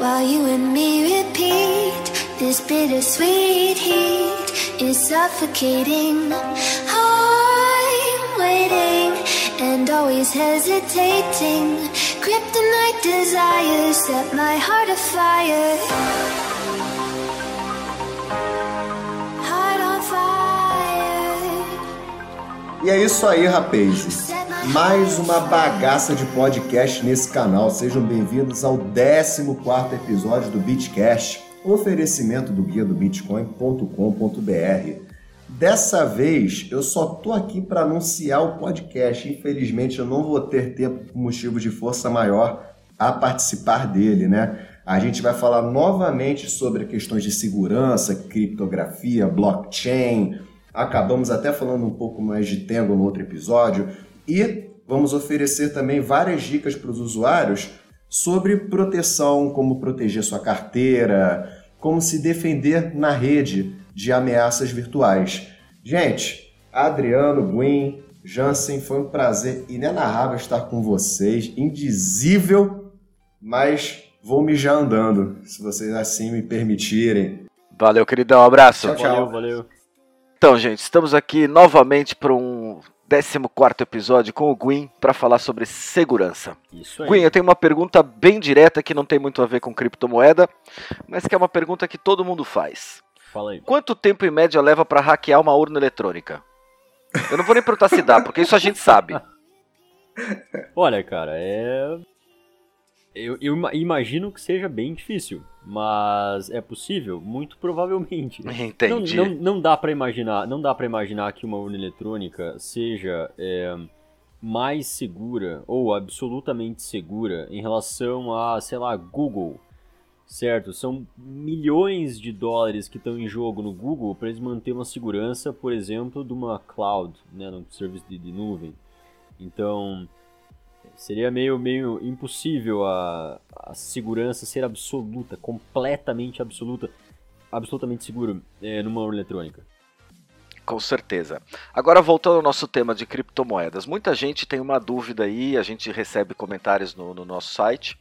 while you and me repeat this bittersweet heat is suffocating. I'm waiting and always hesitating. Kryptonite desires set my heart afire. E é isso aí, rapazes. Mais uma bagaça de podcast nesse canal. Sejam bem-vindos ao 14 episódio do Bitcast, oferecimento do guia do bitcoin.com.br. Dessa vez, eu só tô aqui para anunciar o podcast. Infelizmente, eu não vou ter tempo por motivo de força maior a participar dele, né? A gente vai falar novamente sobre questões de segurança, criptografia, blockchain. Acabamos até falando um pouco mais de Tango no outro episódio. E vamos oferecer também várias dicas para os usuários sobre proteção, como proteger sua carteira, como se defender na rede de ameaças virtuais. Gente, Adriano, Gwyn, Jansen, foi um prazer inenarrável estar com vocês, indizível, mas vou mijar andando, se vocês assim me permitirem. Valeu, queridão. Um abraço. Tchau, tchau. Valeu, valeu. Então, gente, estamos aqui novamente para um 14 episódio com o Gwyn para falar sobre segurança. Isso aí. Gwyn, eu tenho uma pergunta bem direta que não tem muito a ver com criptomoeda, mas que é uma pergunta que todo mundo faz. Fala aí. Quanto tempo em média leva para hackear uma urna eletrônica? Eu não vou nem perguntar se dá, porque isso a gente sabe. Olha, cara, é. Eu, eu ima- imagino que seja bem difícil, mas é possível? Muito provavelmente. Entendi. Não, não, não dá para imaginar, não dá para imaginar que uma urna eletrônica seja é, mais segura ou absolutamente segura em relação a, sei lá, Google, certo? São milhões de dólares que estão em jogo no Google para eles manter uma segurança, por exemplo, de uma cloud, né, num serviço de, de nuvem. Então seria meio, meio impossível a, a segurança ser absoluta, completamente absoluta absolutamente seguro é, numa urna eletrônica. Com certeza. Agora voltando ao nosso tema de criptomoedas, muita gente tem uma dúvida aí, a gente recebe comentários no, no nosso site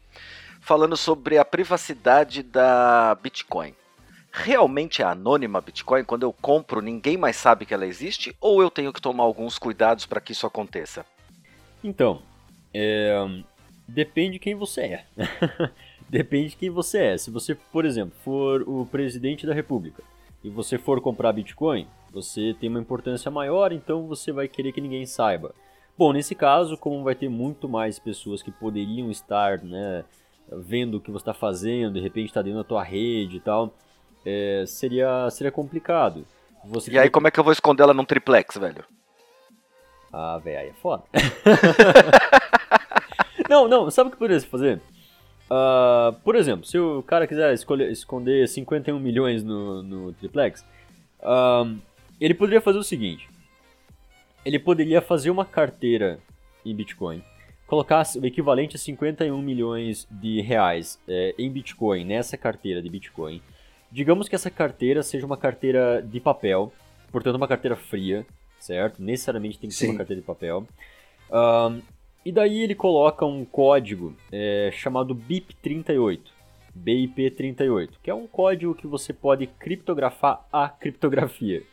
falando sobre a privacidade da Bitcoin. Realmente é anônima a Bitcoin? Quando eu compro, ninguém mais sabe que ela existe? Ou eu tenho que tomar alguns cuidados para que isso aconteça? Então, é, depende quem você é. depende de quem você é. Se você, por exemplo, for o presidente da república e você for comprar Bitcoin, você tem uma importância maior, então você vai querer que ninguém saiba. Bom, nesse caso, como vai ter muito mais pessoas que poderiam estar né, vendo o que você está fazendo, de repente está dentro da tua rede e tal, é, seria, seria complicado. Você E aí, como é que eu vou esconder ela num triplex, velho? Ah, velho, aí é foda. não, não, sabe o que poderia se fazer? Ah, por exemplo, se o cara quiser escolher, esconder 51 milhões no, no triplex, ah, ele poderia fazer o seguinte: ele poderia fazer uma carteira em Bitcoin, colocar o equivalente a 51 milhões de reais eh, em Bitcoin nessa carteira de Bitcoin. Digamos que essa carteira seja uma carteira de papel, portanto, uma carteira fria, certo? Necessariamente tem que ser Sim. uma carteira de papel. Ahn, e daí ele coloca um código é, chamado BIP38, BIP38, que é um código que você pode criptografar a criptografia.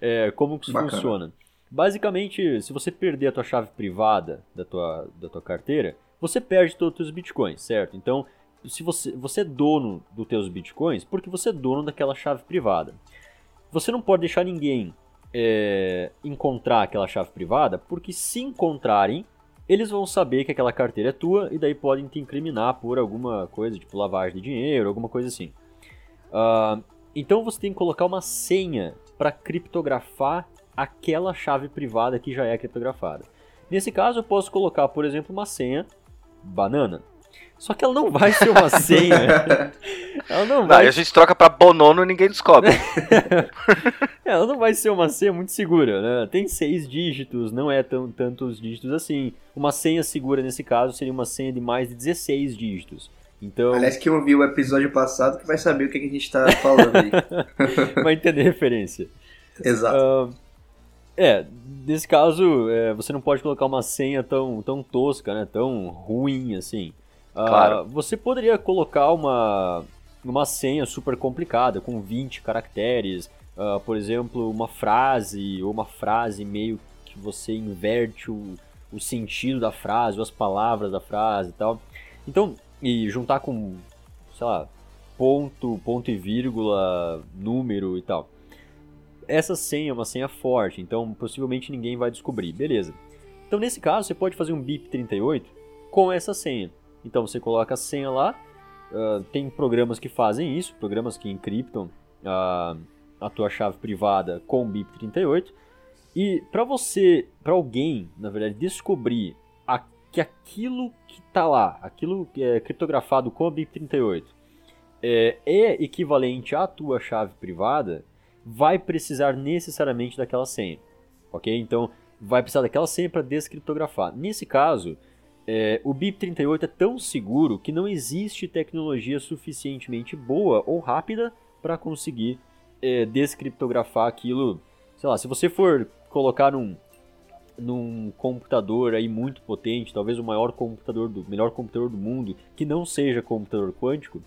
É, como que isso Bacana. funciona? Basicamente, se você perder a tua chave privada da tua, da tua carteira, você perde todos os teus bitcoins, certo? Então, se você, você é dono dos teus bitcoins, porque você é dono daquela chave privada. Você não pode deixar ninguém é, encontrar aquela chave privada, porque se encontrarem, eles vão saber que aquela carteira é tua e daí podem te incriminar por alguma coisa, tipo lavagem de dinheiro, alguma coisa assim. Ah, então você tem que colocar uma senha para criptografar aquela chave privada que já é criptografada. Nesse caso, eu posso colocar, por exemplo, uma senha banana. Só que ela não vai ser uma senha. ela não Não, vai aí a gente troca pra Bonono e ninguém descobre. ela não vai ser uma senha muito segura, né? Tem seis dígitos, não é tão, tantos dígitos assim. Uma senha segura nesse caso seria uma senha de mais de 16 dígitos. Então, Aliás, quem ouviu o episódio passado que vai saber o que, que a gente tá falando aí. vai entender a referência. Exato. Ah, é, nesse caso, é, você não pode colocar uma senha tão, tão tosca, né? Tão ruim assim. Ah, Claro. Você poderia colocar uma, uma senha super complicada, com 20 caracteres, ah, por exemplo, uma frase, ou uma frase meio que você inverte o, o sentido da frase, ou as palavras da frase e tal. Então, e juntar com, sei lá, ponto, ponto e vírgula, número e tal. Essa senha é uma senha forte, então possivelmente ninguém vai descobrir, beleza. Então nesse caso você pode fazer um BIP38 com essa senha. Então você coloca a senha lá, ah, tem programas que fazem isso, programas que encriptam a, a tua chave privada com BIP38. E para você, para alguém, na verdade, descobrir a- que aquilo que está lá, aquilo que é criptografado com a BIP38, é, é equivalente à tua chave privada, vai precisar necessariamente daquela senha, ok? Então vai precisar daquela senha para descriptografar. Nesse caso, é, o BIP38 é tão seguro que não existe tecnologia suficientemente boa ou rápida para conseguir é, descriptografar aquilo. Sei lá, se você for colocar num, num computador aí muito potente, talvez o maior computador do melhor computador do mundo, que não seja computador quântico,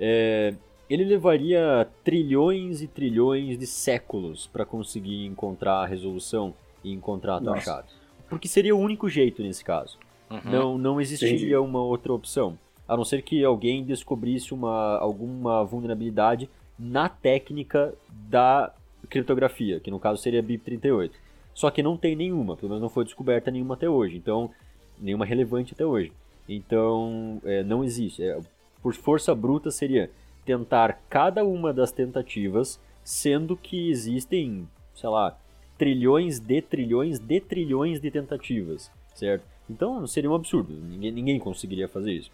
é, ele levaria trilhões e trilhões de séculos para conseguir encontrar a resolução e encontrar a tua chave. Porque seria o único jeito nesse caso. Uhum. Não, não existiria Entendi. uma outra opção. A não ser que alguém descobrisse uma, alguma vulnerabilidade na técnica da criptografia, que no caso seria BIP38. Só que não tem nenhuma, pelo menos não foi descoberta nenhuma até hoje. Então, nenhuma relevante até hoje. Então, é, não existe. É, por força bruta seria tentar cada uma das tentativas, sendo que existem, sei lá, trilhões de trilhões de trilhões de tentativas, certo? Então seria um absurdo, ninguém, ninguém conseguiria fazer isso.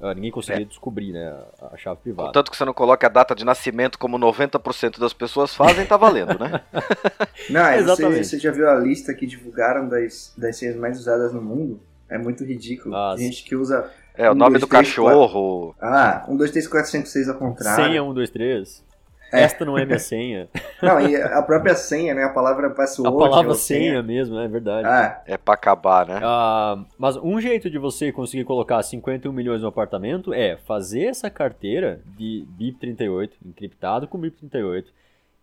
Ah, ninguém conseguiria descobrir né, a, a chave privada. Contanto que você não coloque a data de nascimento como 90% das pessoas fazem, tá valendo, né? Não, é, você, Exatamente. você já viu a lista que divulgaram das, das senhas mais usadas no mundo? É muito ridículo. Ah, Tem gente que usa. É, o Um, nome dois, do três, cachorro. Ah, 1, 2, 3, 4, 5, 6 ao contrário. Senha 1, 2, 3. É. Esta não é minha senha. Não, e a própria senha, né? A palavra A password. palavra ou senha mesmo, é verdade. Ah, É pra acabar, né? Ah, mas um jeito de você conseguir colocar 51 milhões no apartamento é fazer essa carteira de BIP38, encriptado com BIP38.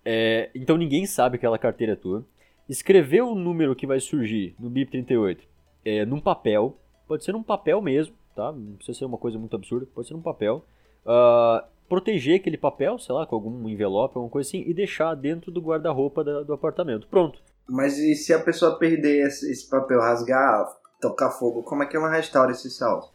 É, então ninguém sabe que aquela carteira é tua. Escrever o número que vai surgir no BIP38 é, num papel. Pode ser num papel mesmo, tá? Não precisa ser uma coisa muito absurda, pode ser num papel. Ah, proteger aquele papel, sei lá, com algum envelope, alguma coisa assim, e deixar dentro do guarda-roupa da- do apartamento. Pronto. mas e se a pessoa perder esse, papel, rasgar, tocar fogo, como é que ela restaura esse saldo?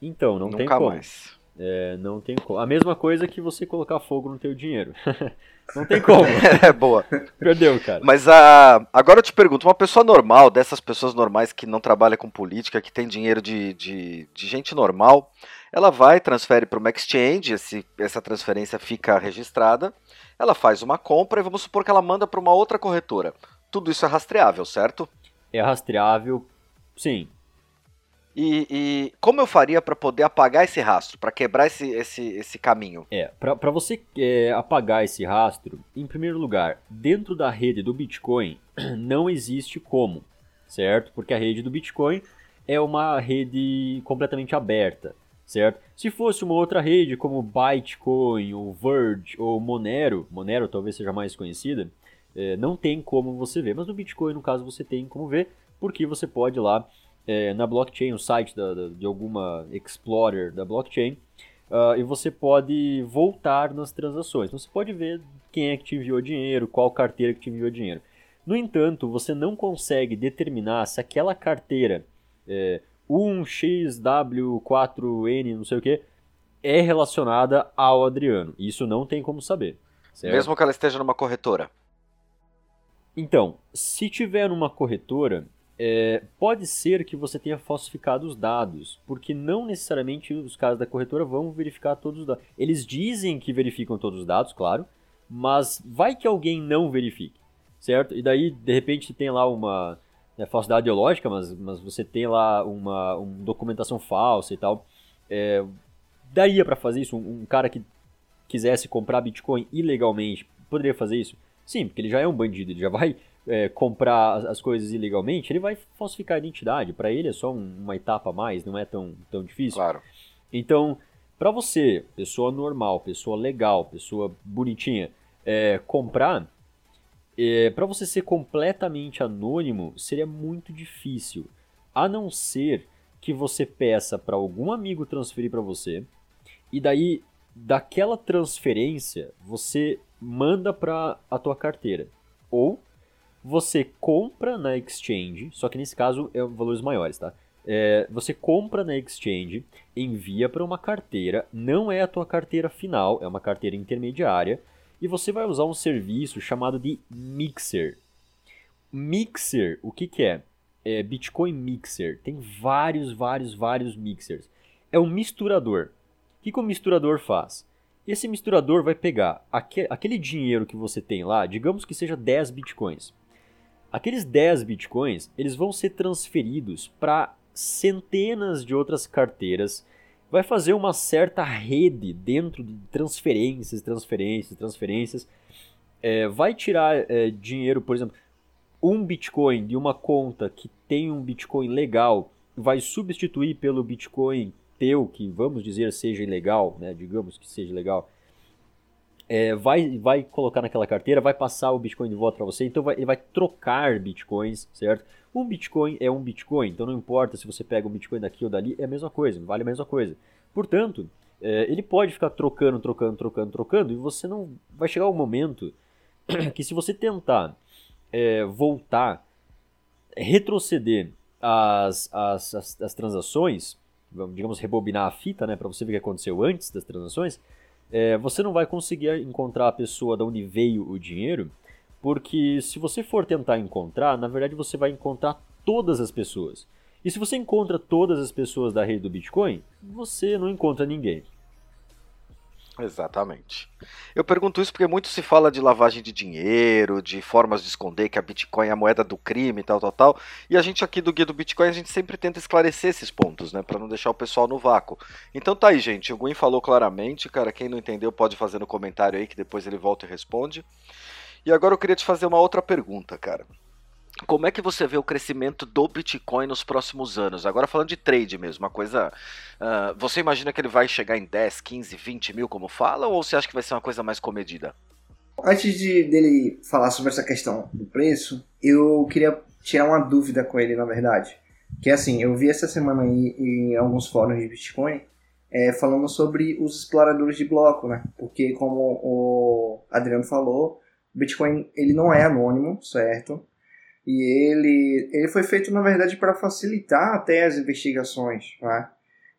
Então, não tem Nunca como. mais. É, não tem como. A mesma coisa que você colocar fogo no teu dinheiro. não tem como. É boa. Perdeu, cara. Mas a... agora eu te pergunto, uma pessoa normal, dessas pessoas normais que não trabalha com política, que tem dinheiro de, de, de gente normal, ela vai, transfere para uma exchange, esse, essa transferência fica registrada, ela faz uma compra e vamos supor que ela manda para uma outra corretora. Tudo isso é rastreável, certo? É rastreável. Sim. E, e como eu faria para poder apagar esse rastro, para quebrar esse, esse, esse caminho? É, para você é, apagar esse rastro, em primeiro lugar, dentro da rede do Bitcoin não existe como, certo? Porque a rede do Bitcoin é uma rede completamente aberta, certo? Se fosse uma outra rede como Bytecoin, ou Verge, ou Monero, Monero talvez seja mais conhecida, é, não tem como você ver. Mas no Bitcoin, no caso, você tem como ver, porque você pode ir lá é, na blockchain, o site da- da- de alguma explorer da blockchain, ah, e você pode voltar nas transações. Então, Você pode ver quem é que te enviou dinheiro, qual carteira que te enviou dinheiro. No entanto, você não consegue determinar se aquela carteira é, 1xw4n, não sei o que, é relacionada ao Adriano. Isso não tem como saber. certo? Mesmo que ela esteja numa corretora. Então, se tiver numa corretora, é, pode ser que você tenha falsificado os dados, porque não necessariamente os caras da corretora vão verificar todos os dados. Eles dizem que verificam todos os dados, claro, mas vai que alguém não verifique, certo? E daí, de repente, tem lá uma né, falsidade ideológica, mas, mas você tem lá uma, uma documentação falsa e tal. É, daria para fazer isso? Um, um cara que quisesse comprar Bitcoin ilegalmente poderia fazer isso? Sim, porque ele já é um bandido, ele já vai é, comprar as- as coisas ilegalmente, ele vai falsificar a identidade. Para ele é só um- uma etapa a mais, não é tão, tão difícil. Claro. Então, para você, pessoa normal, pessoa legal, pessoa bonitinha, é, comprar, é, para você ser completamente anônimo seria muito difícil, a não ser que você peça para algum amigo transferir para você e daí daquela transferência você manda para a tua carteira ou você compra na exchange, só que nesse caso é valores maiores, tá? É, você compra na exchange, envia para uma carteira, não é a tua carteira final, é uma carteira intermediária, e você vai usar um serviço chamado de Mixer. Mixer, o que, que é? É Bitcoin Mixer. Tem vários, vários, vários mixers. É um misturador. O que, que o misturador faz? Esse misturador vai pegar aquele dinheiro que você tem lá, digamos que seja 10 bitcoins. Aqueles 10 bitcoins, eles vão ser transferidos para centenas de outras carteiras. Vai fazer uma certa rede dentro de transferências, transferências, transferências. É, vai tirar é, dinheiro, por exemplo, um Bitcoin de uma conta que tem um Bitcoin legal, vai substituir pelo Bitcoin teu, que vamos dizer seja ilegal, né? digamos que seja legal, é, vai, vai colocar naquela carteira, vai passar o Bitcoin de volta para você, então vai, ele vai trocar Bitcoins, certo? Um Bitcoin é um Bitcoin, então não importa se você pega um Bitcoin daqui ou dali, é a mesma coisa, vale a mesma coisa. Portanto, é, ele pode ficar trocando, trocando, trocando, trocando, e você não. Vai chegar um momento que se você tentar é, voltar, retroceder as, as, as, as transações, digamos, rebobinar a fita, né, para você ver o que aconteceu antes das transações, é, você não vai conseguir encontrar a pessoa de onde veio o dinheiro, porque se você for tentar encontrar, na verdade você vai encontrar todas as pessoas. E se você encontra todas as pessoas da rede do Bitcoin, você não encontra ninguém. Exatamente. Eu pergunto isso porque muito se fala de lavagem de dinheiro, de formas de esconder que a Bitcoin é a moeda do crime tal, tal, tal. E a gente aqui do Guia do Bitcoin, a gente sempre tenta esclarecer esses pontos, né? para não deixar o pessoal no vácuo. Então tá aí, gente. O Gwen falou claramente, cara. Quem não entendeu pode fazer no comentário aí que depois ele volta e responde. E agora eu queria te fazer uma outra pergunta, cara. Como é que você vê o crescimento do Bitcoin nos próximos anos? Agora falando de trade mesmo, uma coisa. Uh, você imagina que ele vai chegar em 10, 15, 20 mil, como fala, ou você acha que vai ser uma coisa mais comedida? Antes de dele falar sobre essa questão do preço, eu queria tirar uma dúvida com ele, na verdade. Que é assim, eu vi essa semana aí em alguns fóruns de Bitcoin é, falando sobre os exploradores de bloco, né? Porque como o Adriano falou, Bitcoin ele não é anônimo, certo? E ele, ele foi feito, na verdade, para facilitar até as investigações, né?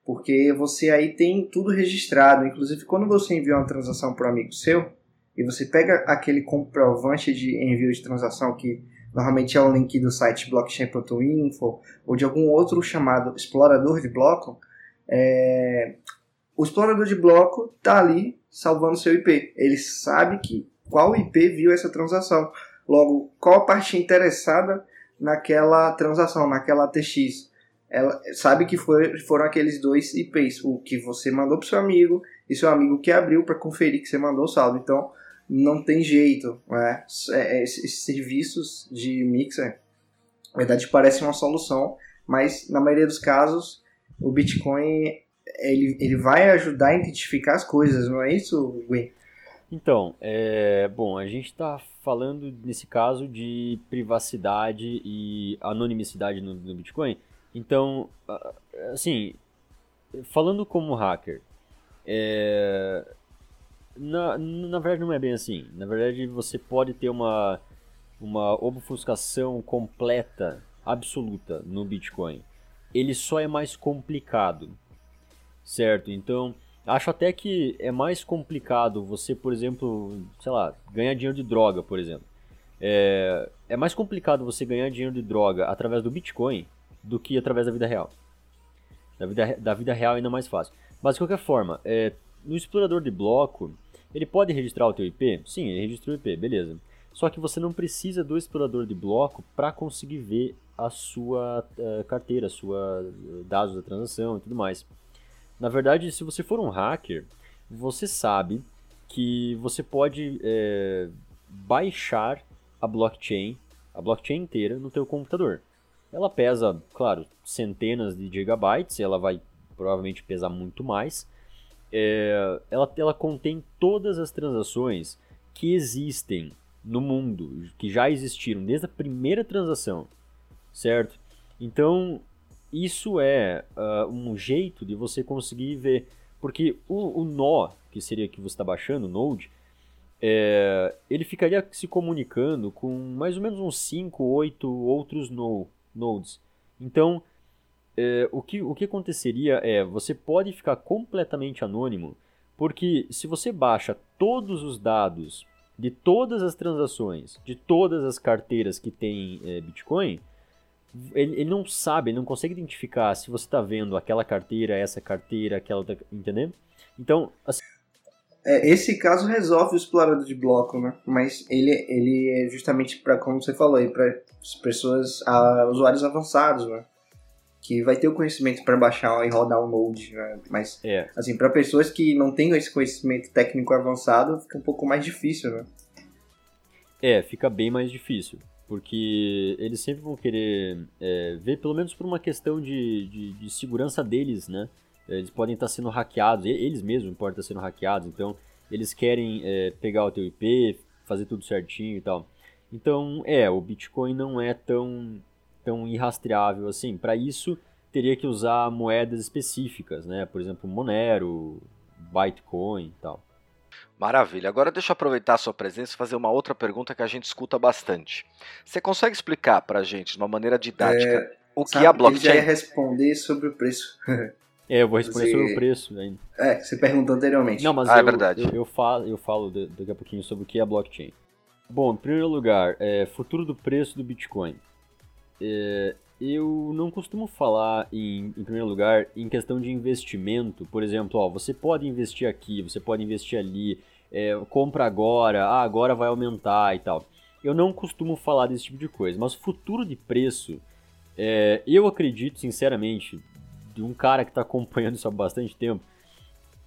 porque você aí tem tudo registrado. Inclusive, quando você envia uma transação para um amigo seu, e você pega aquele comprovante de envio de transação, que normalmente é o link do site blockchain.info, ou de algum outro chamado explorador de bloco, é... o explorador de bloco está ali salvando seu IP. Ele sabe que qual IP viu essa transação. Logo, qual a parte interessada naquela transação, naquela ATX? Ela sabe que foi, foram aqueles dois IPs, o que você mandou para seu amigo e seu amigo que abriu para conferir que você mandou o saldo. Então, não tem jeito. Né? Esses serviços de mixer, na verdade, parecem uma solução, mas na maioria dos casos, o Bitcoin ele, ele vai ajudar a identificar as coisas, não é isso, Gwen? Então, é, bom, a gente está falando nesse caso de privacidade e anonimicidade no, no, Bitcoin. Então, assim, falando como hacker, é, na, na verdade não é bem assim. Na verdade você pode ter uma, uma obfuscação completa, absoluta no Bitcoin. Ele só é mais complicado, certo? Então, Acho até que é mais complicado você, por exemplo, sei lá, ganhar dinheiro de droga, por exemplo. É, é mais complicado você ganhar dinheiro de droga através do Bitcoin do que através da vida real. Da vida, da vida real ainda mais fácil. Mas de qualquer forma, é, no explorador de bloco, ele pode registrar o teu IP? Sim, ele registrou o IP, beleza. Só que você não precisa do explorador de bloco para conseguir ver a sua uh, carteira, sua uh, dados da transação e tudo mais. Na verdade, se você for um hacker, você sabe que você pode é, baixar a blockchain, a blockchain inteira no teu computador. Ela pesa, claro, centenas de gigabytes, ela vai provavelmente pesar muito mais. É, ela, ela contém todas as transações que existem no mundo, que já existiram desde a primeira transação, certo? Então, isso é uh, um jeito de você conseguir ver, porque o, o nó, que seria que você está baixando, o Node, é, ele ficaria se comunicando com mais ou menos uns 5, 8 outros no, nodes. Então, é, o, que, o que aconteceria é, você pode ficar completamente anônimo, porque se você baixa todos os dados de todas as transações, de todas as carteiras que tem é, Bitcoin, ele, ele, não sabe, ele não consegue identificar se você está vendo aquela carteira, essa carteira, aquela outra, entendeu? Então, assim... é, esse caso resolve o explorador de bloco, né? Mas ele, ele é justamente para, como você falou, para pessoas, a, usuários avançados, né? Que vai ter o conhecimento para baixar e rodar um node, né? Mas, é. assim, para pessoas que não têm esse conhecimento técnico avançado, fica um pouco mais difícil, né? É, fica bem mais difícil porque eles sempre vão querer é, ver, pelo menos por uma questão de, de, de, segurança deles, né? Eles podem estar sendo hackeados, eles mesmos podem estar sendo hackeados, então eles querem é, pegar o teu IP, fazer tudo certinho e tal. Então, é, o Bitcoin não é tão, tão irrastreável assim. Para isso, teria que usar moedas específicas, né? Por exemplo, Monero, Bitcoin e tal. Maravilha. Agora deixa eu aproveitar a sua presença e fazer uma outra pergunta que a gente escuta bastante. Você consegue explicar para a gente, de uma maneira didática, é, o que sabe, é a blockchain? Eu já ia responder sobre o preço. É, eu vou responder você... sobre o preço ainda. É, você perguntou anteriormente. Não, mas ah, é eu, é verdade. Eu, eu, falo, eu falo daqui a pouquinho sobre o que é a blockchain. Bom, em primeiro lugar, é, futuro do preço do Bitcoin. É, eu não costumo falar, em, em, primeiro lugar, em questão de investimento. Por exemplo, ó, você pode investir aqui, você pode investir ali, é, compra agora, ah, agora vai aumentar e tal. Eu não costumo falar desse tipo de coisa, mas futuro de preço, é, eu acredito sinceramente, de um cara que está acompanhando isso há bastante tempo,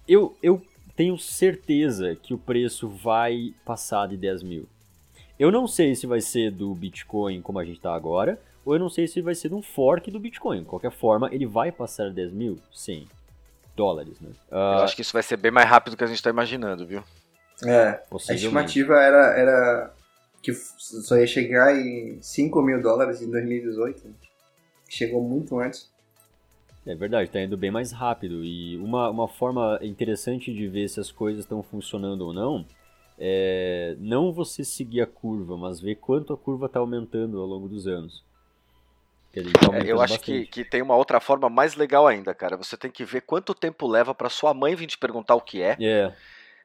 eu, eu tenho certeza que o preço vai passar de 10 mil. Eu não sei se vai ser do Bitcoin como a gente está agora, ou eu não sei se vai ser um fork do Bitcoin. De qualquer forma, ele vai passar 10 mil? Sim. Dólares, né? Uh, eu acho que isso vai ser bem mais rápido do que a gente está imaginando, viu? É, a estimativa era, era que só ia chegar em 5 mil dólares em 2018. Chegou muito antes. É verdade, está indo bem mais rápido. E uma, uma forma interessante de ver se as coisas estão funcionando ou não é não você seguir a curva, mas ver quanto a curva está aumentando ao longo dos anos. É, eu acho que, que tem uma outra forma mais legal ainda, cara. Você tem que ver quanto tempo leva para sua mãe vir te perguntar o que é. É.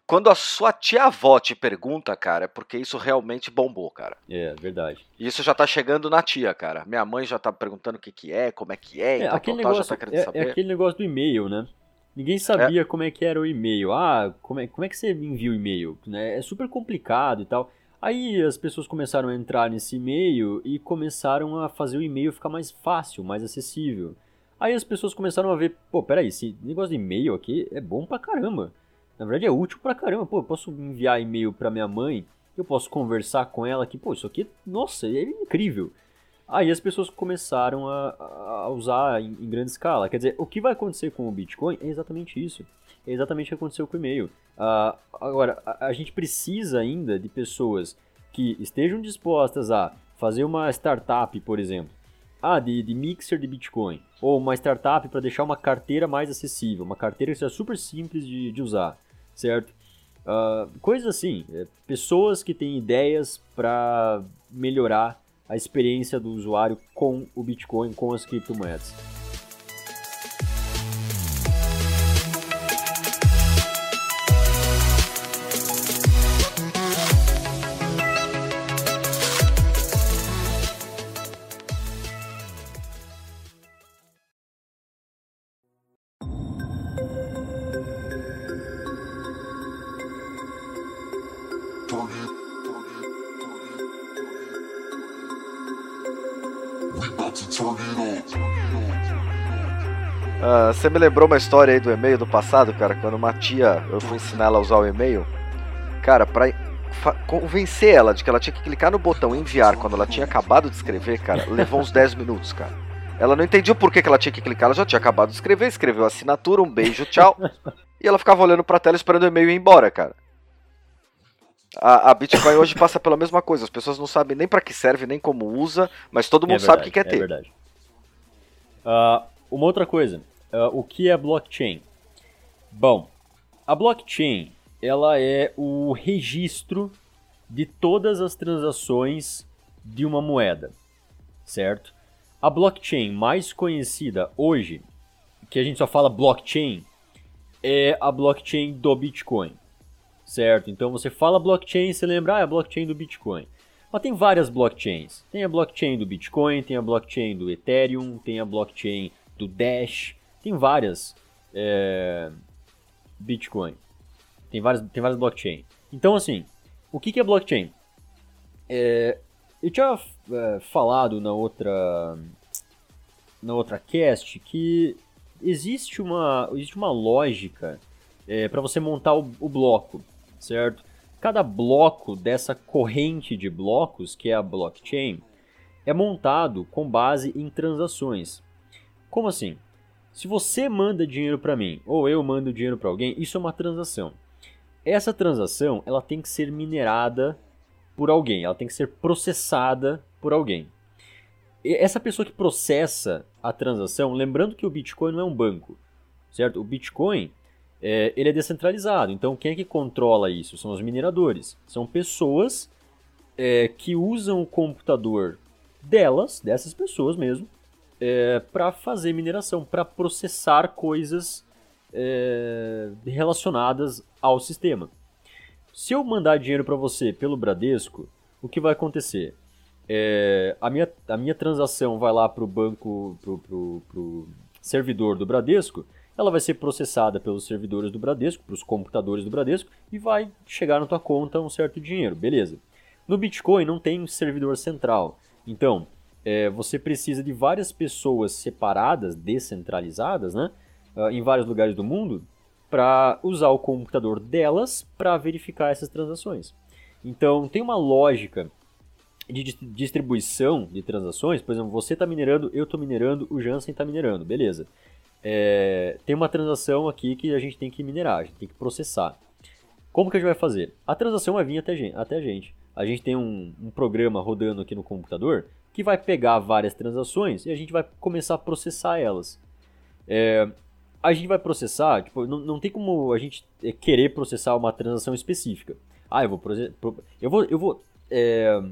Quando a sua tia-avó te pergunta, cara, é porque isso realmente bombou, cara. É, verdade. E isso já tá chegando na tia, cara. Minha mãe já tá perguntando o que que é, como é que é, é aquele negócio, já tá querendo é, saber. É aquele negócio do e-mail, né? Ninguém sabia é. como é que era o e-mail. Ah, como é, como é que você envia o e-mail? Né? É super complicado e tal. Aí as pessoas começaram a entrar nesse e-mail e começaram a fazer o e-mail ficar mais fácil, mais acessível. Aí as pessoas começaram a ver, pô, peraí, esse negócio de e-mail aqui é bom pra caramba. Na verdade é útil pra caramba. Pô, eu posso enviar e-mail pra minha mãe, eu posso conversar com ela aqui, pô, isso aqui, nossa, é incrível. Aí as pessoas começaram a, a usar em, em, grande escala. Quer dizer, o que vai acontecer com o Bitcoin é exatamente isso. É exatamente o que aconteceu com o e-mail. Uh, agora, a, a, gente precisa ainda de pessoas que estejam dispostas a fazer uma startup, por exemplo, ah, de, de mixer de Bitcoin, ou uma startup para deixar uma carteira mais acessível, uma carteira que seja super simples de, de usar, certo? Uh, coisas assim, é, pessoas que têm ideias para melhorar a experiência do usuário com o Bitcoin, com as criptomoedas. Você me lembrou uma história aí do e-mail do passado, cara, quando uma tia, eu fui ensinar ela a usar o e-mail. Cara, pra convencer ela de que ela tinha que clicar no botão enviar quando ela tinha acabado de escrever, cara, levou uns 10 minutos, cara. Ela não entendia o porquê que ela tinha que clicar, ela já tinha acabado de escrever, escreveu a assinatura, um beijo, tchau. e ela ficava olhando pra tela esperando o e-mail ir embora, cara. A, a, Bitcoin hoje passa pela mesma coisa. As pessoas não sabem nem para que serve, nem como usa, mas todo mundo é verdade, sabe o que quer é ter. É verdade. Uh, uma outra coisa. Uh, o que é blockchain? Bom, a blockchain ela é o registro de todas as transações de uma moeda, certo? A blockchain mais conhecida hoje, que a gente só fala blockchain, é a blockchain do Bitcoin, certo? Então você fala blockchain, você lembra, ah, é a blockchain do Bitcoin. Mas tem várias blockchains. Tem a blockchain do Bitcoin, tem a blockchain do Ethereum, tem a blockchain do Dash, tem várias é, Bitcoin. Tem várias, tem várias blockchain. Então, assim, o que, que é blockchain? É, eu tinha é, falado na outra na outra cast que existe uma, existe uma lógica é, para você montar o, o, bloco, certo? Cada bloco dessa corrente de blocos, que é a blockchain, é montado com base em transações. Como assim? Se você manda dinheiro para mim ou eu mando dinheiro para alguém, isso é uma transação. Essa transação ela tem que ser minerada por alguém, ela tem que ser processada por alguém. E essa pessoa que processa a transação, lembrando que o Bitcoin não é um banco, certo? O Bitcoin é, ele é descentralizado, então quem é que controla isso? São os mineradores. São pessoas é, que usam o computador delas, dessas pessoas mesmo, é, para fazer mineração, para processar coisas é, relacionadas ao sistema. Se eu mandar dinheiro para você pelo Bradesco, o que vai acontecer? É, a, minha, a minha transação vai lá para o banco, para o servidor do Bradesco, ela vai ser processada pelos servidores do Bradesco, para os computadores do Bradesco, e vai chegar na tua conta um certo dinheiro, beleza. No Bitcoin não tem servidor central, então é, você precisa de várias pessoas separadas, descentralizadas, né, uh, em vários lugares do mundo, para usar o computador delas para verificar essas transações. Então tem uma lógica de distribuição de transações, por exemplo, você está minerando, eu estou minerando, o Jansen está minerando, beleza. É, tem uma transação aqui que a gente tem que minerar, a gente tem que processar. Como que a gente vai fazer? A transação vai vir até a gente. Até a, gente. a gente tem um, um programa rodando aqui no computador que vai pegar várias transações e a gente vai começar a processar elas. É, a gente vai processar, tipo, não, não tem como a gente é, querer processar uma transação específica. Ah, eu vou eu vou eu vou é,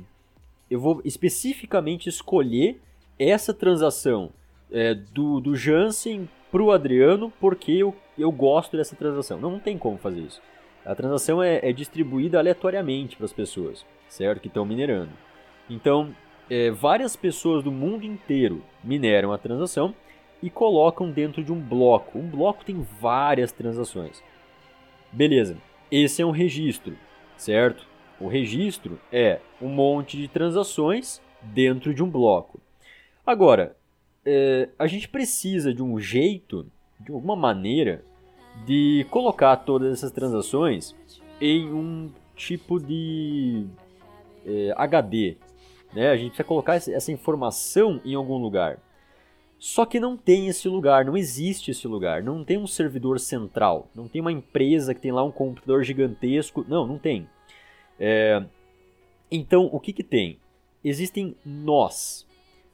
eu vou especificamente escolher essa transação é, do, do Jansen pro Adriano porque eu, eu gosto dessa transação. Não, não tem como fazer isso. A transação é, é distribuída aleatoriamente para as pessoas, certo? Que estão minerando. Então, é, várias pessoas do mundo inteiro mineram a transação e colocam dentro de um bloco. Um bloco tem várias transações. Beleza, esse é um registro, certo? O registro é um monte de transações dentro de um bloco. Agora, é, a gente precisa de um jeito, de alguma maneira, de colocar todas essas transações em um tipo de é, HD. Né? A gente precisa colocar essa informação em algum lugar. Só que não tem esse lugar, não existe esse lugar, não tem um servidor central, não tem uma empresa que tem lá um computador gigantesco, não, não tem. É, então, o que, que tem? Existem nós.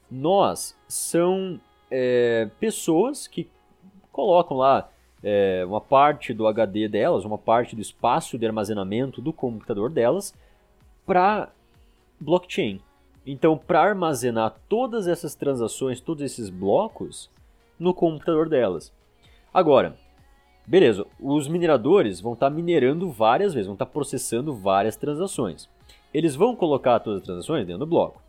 Nós são é, pessoas que colocam lá é, uma parte do HD delas, uma parte do espaço de armazenamento do computador delas para blockchain. Então, para armazenar todas essas transações, todos esses blocos no computador delas. Agora, beleza, os mineradores vão estar tá minerando várias vezes, vão estar tá processando várias transações. Eles vão colocar todas as transações dentro do bloco.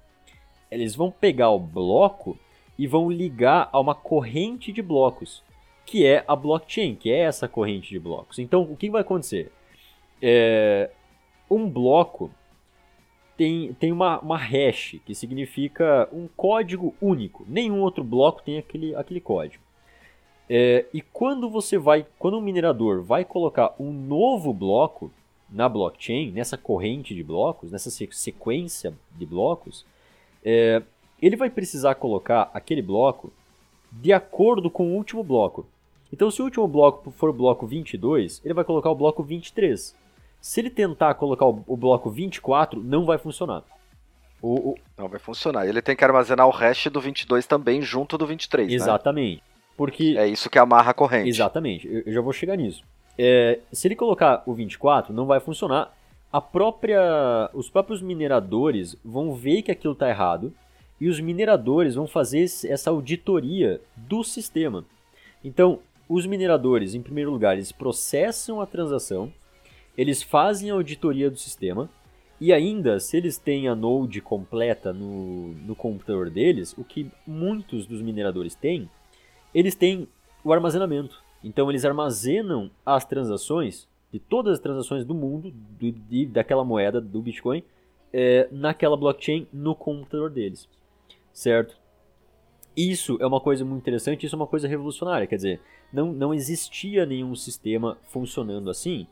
Eles vão pegar o bloco e vão ligar a uma corrente de blocos, que é a blockchain, que é essa corrente de blocos. Então, o que vai acontecer? É, um bloco tem, tem uma, uma hash, que significa um código único. Nenhum outro bloco tem aquele, aquele código. É, e quando você vai, quando um minerador vai colocar um novo bloco na blockchain, nessa corrente de blocos, nessa sequência de blocos, é, ele vai precisar colocar aquele bloco de acordo com o último bloco. Então, se o último bloco for bloco 22, ele vai colocar o bloco 23. Se ele tentar colocar o bloco 24, não vai funcionar. O, o... Não vai funcionar. Ele tem que armazenar o hash do 22 também junto do 23, Exatamente. Né? Porque... É isso que amarra a corrente. Exatamente. Eu, eu já vou chegar nisso. É, se ele colocar o 24, não vai funcionar. A própria, os próprios mineradores vão ver que aquilo está errado e os mineradores vão fazer essa auditoria do sistema. Então, os mineradores, em primeiro lugar, eles processam a transação, eles fazem a auditoria do sistema e ainda, se eles têm a node completa no, no computador deles, o que muitos dos mineradores têm, eles têm o armazenamento. Então, eles armazenam as transações de todas as transações do mundo, do, de, daquela moeda, do Bitcoin, é, naquela blockchain no computador deles certo? Isso é uma coisa muito interessante, isso é uma coisa revolucionária, quer dizer, não, não existia nenhum sistema funcionando assim,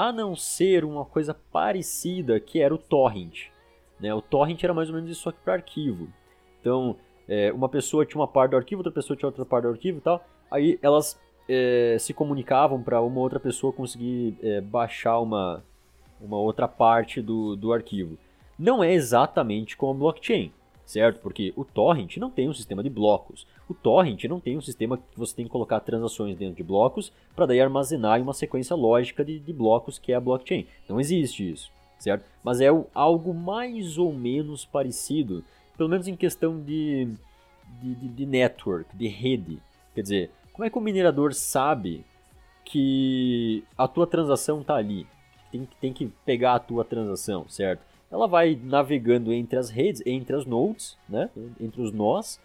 a não ser uma coisa parecida que era o torrent. Né? O torrent era mais ou menos isso aqui para arquivo. Então, é, uma pessoa tinha uma parte do arquivo, outra pessoa tinha outra parte do arquivo e tal, aí elas é, se comunicavam para uma outra pessoa conseguir é, baixar uma, uma outra parte do, do arquivo. Não é exatamente como a blockchain certo? Porque o torrent não tem um sistema de blocos. O torrent não tem um sistema que você tem que colocar transações dentro de blocos para daí armazenar em uma sequência lógica de, de, blocos que é a blockchain. Não existe isso, certo? Mas é algo mais ou menos parecido, pelo menos em questão de, de, de, network, de rede. Quer dizer, como é que o minerador sabe que a tua transação está ali? Tem, tem que pegar a tua transação, certo? Ela vai navegando entre as redes, entre as nodes, né, entre os nós,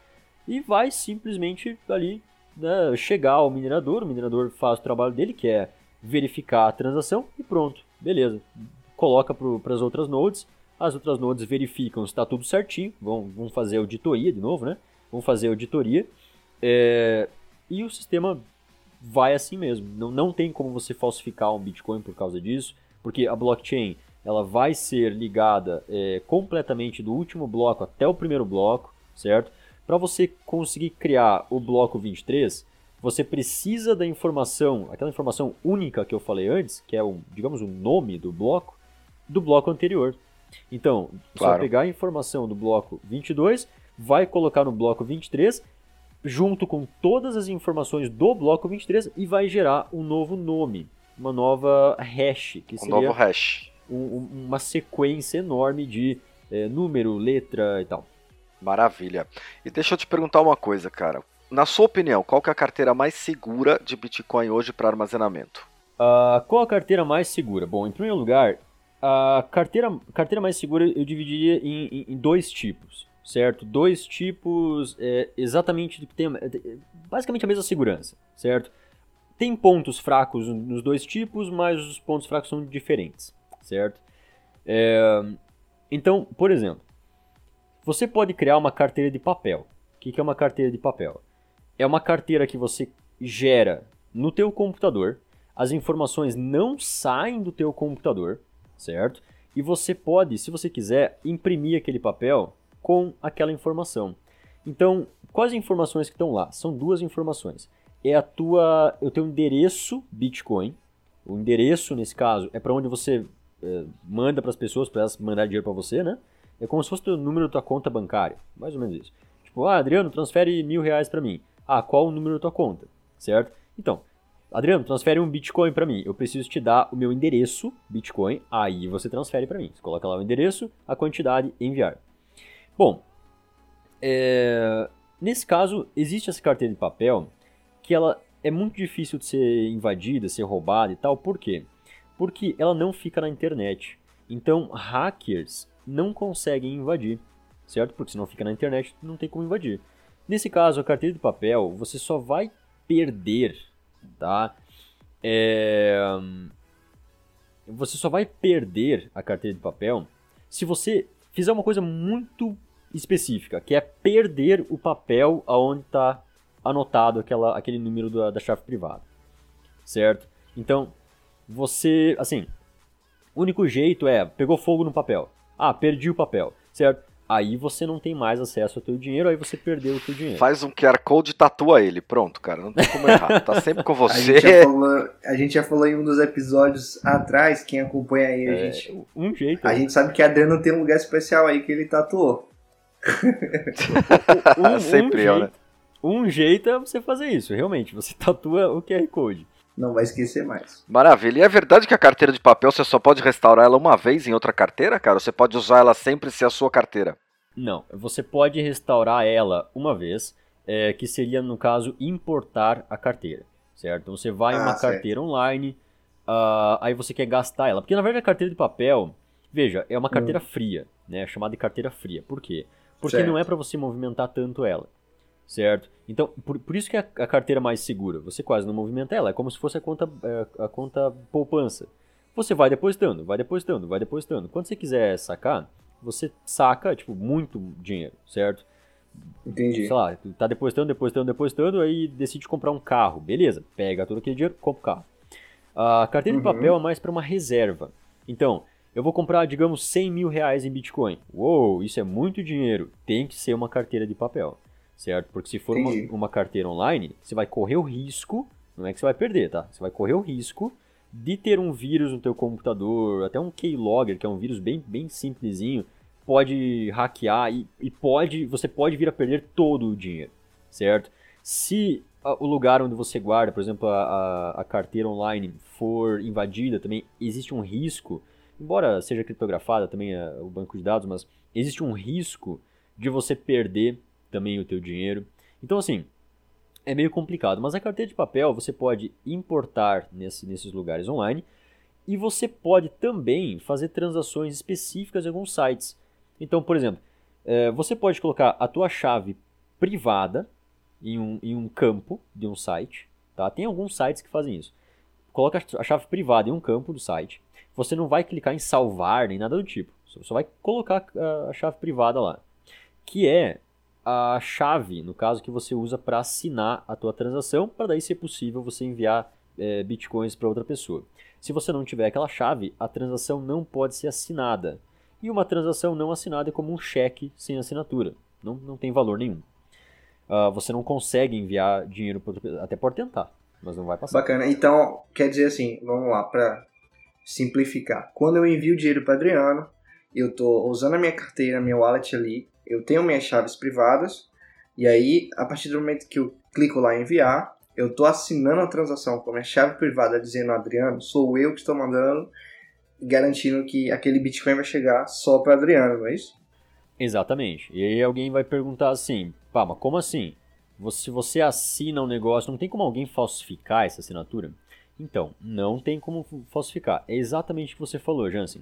e vai simplesmente ali né, chegar ao minerador. O minerador faz o trabalho dele, que é verificar a transação, e pronto, beleza. Coloca para as outras nodes, as outras nodes verificam se está tudo certinho, vão, vão fazer auditoria de novo, né? Vão fazer auditoria, é, e o sistema vai assim mesmo. Não, não tem como você falsificar um Bitcoin por causa disso, porque a blockchain ela vai ser ligada é, completamente do último bloco até o primeiro bloco, certo? Para você conseguir criar o bloco 23, você precisa da informação, aquela informação única que eu falei antes, que é o, digamos, o nome do bloco, do bloco anterior. Então, você vai pegar a informação do bloco 22, vai colocar no bloco 23, junto com todas as informações do bloco 23 e vai gerar um novo nome, uma nova hash, que um seria novo hash um, uma sequência enorme de é, número, letra e tal. Maravilha. E deixa eu te perguntar uma coisa, cara. Na sua opinião, qual que é a carteira mais segura de Bitcoin hoje para armazenamento? Uh, qual a carteira mais segura? Bom, em primeiro lugar, a carteira, carteira mais segura eu dividiria em, em, em dois tipos, certo? Dois tipos é, exatamente que tem é, basicamente a mesma segurança, certo? Tem pontos fracos nos dois tipos, mas os pontos fracos são diferentes certo? É, então, por exemplo, você pode criar uma carteira de papel. O que é uma carteira de papel? É uma carteira que você gera no teu computador, as informações não saem do teu computador, certo? E você pode, se você quiser, imprimir aquele papel com aquela informação. Então, quais informações que estão lá? São duas informações. É a tua, o teu endereço Bitcoin. O endereço nesse caso é para onde você é, manda para as pessoas para elas mandar dinheiro para você, né? É como se fosse o número da tua conta bancária, mais ou menos isso. Tipo, ah, Adriano, transfere mil reais para mim. Ah, qual o número da tua conta, certo? Então, Adriano, transfere um Bitcoin para mim. Eu preciso te dar o meu endereço Bitcoin, aí você transfere para mim. Você coloca lá o endereço, a quantidade, enviar. Bom, é... nesse caso existe essa carteira de papel que ela é muito difícil de ser invadida, ser roubada e tal. Por quê? Porque ela não fica na internet. Então, hackers não conseguem invadir, certo? Porque se não fica na internet, não tem como invadir. Nesse caso, a carteira de papel, você só vai perder, tá? É... Você só vai perder a carteira de papel se você fizer uma coisa muito específica, que é perder o papel aonde está anotado aquela, aquele número da, da chave privada, certo? Então, você, assim, o único jeito é, pegou fogo no papel. Ah, perdi o papel, certo? aí você não tem mais acesso ao teu dinheiro, aí você perdeu o teu dinheiro. Faz um QR Code e tatua ele. Pronto, cara. Não tem como errar. Tá sempre com A você. gente, já falou, a gente já falou em um dos episódios atrás, quem acompanha aí, a É, gente. um jeito. A gente sabe que Adriano tem um lugar especial aí que ele tatuou. um, Sempre um eu, jeito, Um jeito é você fazer isso, realmente. Você tatua o QR Code. Não vai esquecer mais. Maravilha. E é verdade que a carteira de papel você só pode restaurar ela uma vez em outra carteira, cara? Ou você pode usar ela sempre se é a sua carteira? Não, você pode restaurar ela uma vez, é, que seria, no caso, importar a carteira, certo? Então você vai em Ah, uma certo. carteira online, ah, aí você quer gastar ela. Porque, na verdade, a carteira de papel, veja, é uma carteira fria, né? Chamada de carteira fria. Por quê? Porque Certo. não é para você movimentar tanto ela, certo? Então, por, por isso que é a, carteira mais segura. Você quase não movimenta ela, é como se fosse a conta, é, a conta poupança. Você vai depositando, vai depositando, vai depositando. Quando você quiser sacar, você saca, tipo, muito dinheiro, certo? Entendi. Sei lá, tá depositando, depositando, depositando, aí decide comprar um carro. Beleza, pega todo aquele dinheiro, compra o carro. A carteira de Uhum. papel é mais para uma reserva. Então, eu vou comprar, digamos, 100 mil reais em Bitcoin. Uou, isso é muito dinheiro. Tem que ser uma carteira de papel, certo? Porque se for uma, uma carteira online, você vai correr o risco, não é que você vai perder, tá? Você vai correr o risco de ter um vírus no teu computador, até um keylogger, que é um vírus bem, bem simplesinho, pode hackear e, e pode, você pode vir a perder todo o dinheiro, certo? Se o lugar onde você guarda, por exemplo, a, a, a carteira online for invadida, também existe um risco, embora seja criptografada também a- o banco de dados, mas existe um risco de você perder também o teu dinheiro. Então assim, é meio complicado, mas a carteira de papel você pode importar nesse, nesses lugares online e você pode também fazer transações específicas em alguns sites. Então, por exemplo, eh, você pode colocar a tua chave privada em um, em um campo de um site. Tá? Tem alguns sites que fazem isso. Coloca a chave privada em um campo do site. Você não vai clicar em salvar nem nada do tipo. Você só vai colocar a chave privada lá. Que é a chave, no caso, que você usa para assinar a tua transação, para daí ser possível você enviar eh, bitcoins para outra pessoa. Se você não tiver aquela chave, a transação não pode ser assinada. E uma transação não assinada é como um cheque sem assinatura. Não, não tem valor nenhum. Ah, você não consegue enviar dinheiro pessoa. Até pode tentar, mas não vai passar. Bacana. Então, quer dizer assim, vamos lá, para simplificar. Quando eu envio dinheiro para Adriano, eu tô usando a minha carteira, minha wallet ali, eu tenho minhas chaves privadas, e aí, a partir do momento que eu clico lá em enviar, eu tô assinando a transação com a minha chave privada dizendo Adriano, sou eu que estou mandando, garantindo que aquele Bitcoin vai chegar só para Adriano, não é isso? Exatamente. E aí alguém vai perguntar assim, pá, mas como assim? Se você assina um negócio, não tem como alguém falsificar essa assinatura? Então, não tem como falsificar. É exatamente o que você falou, Jansen.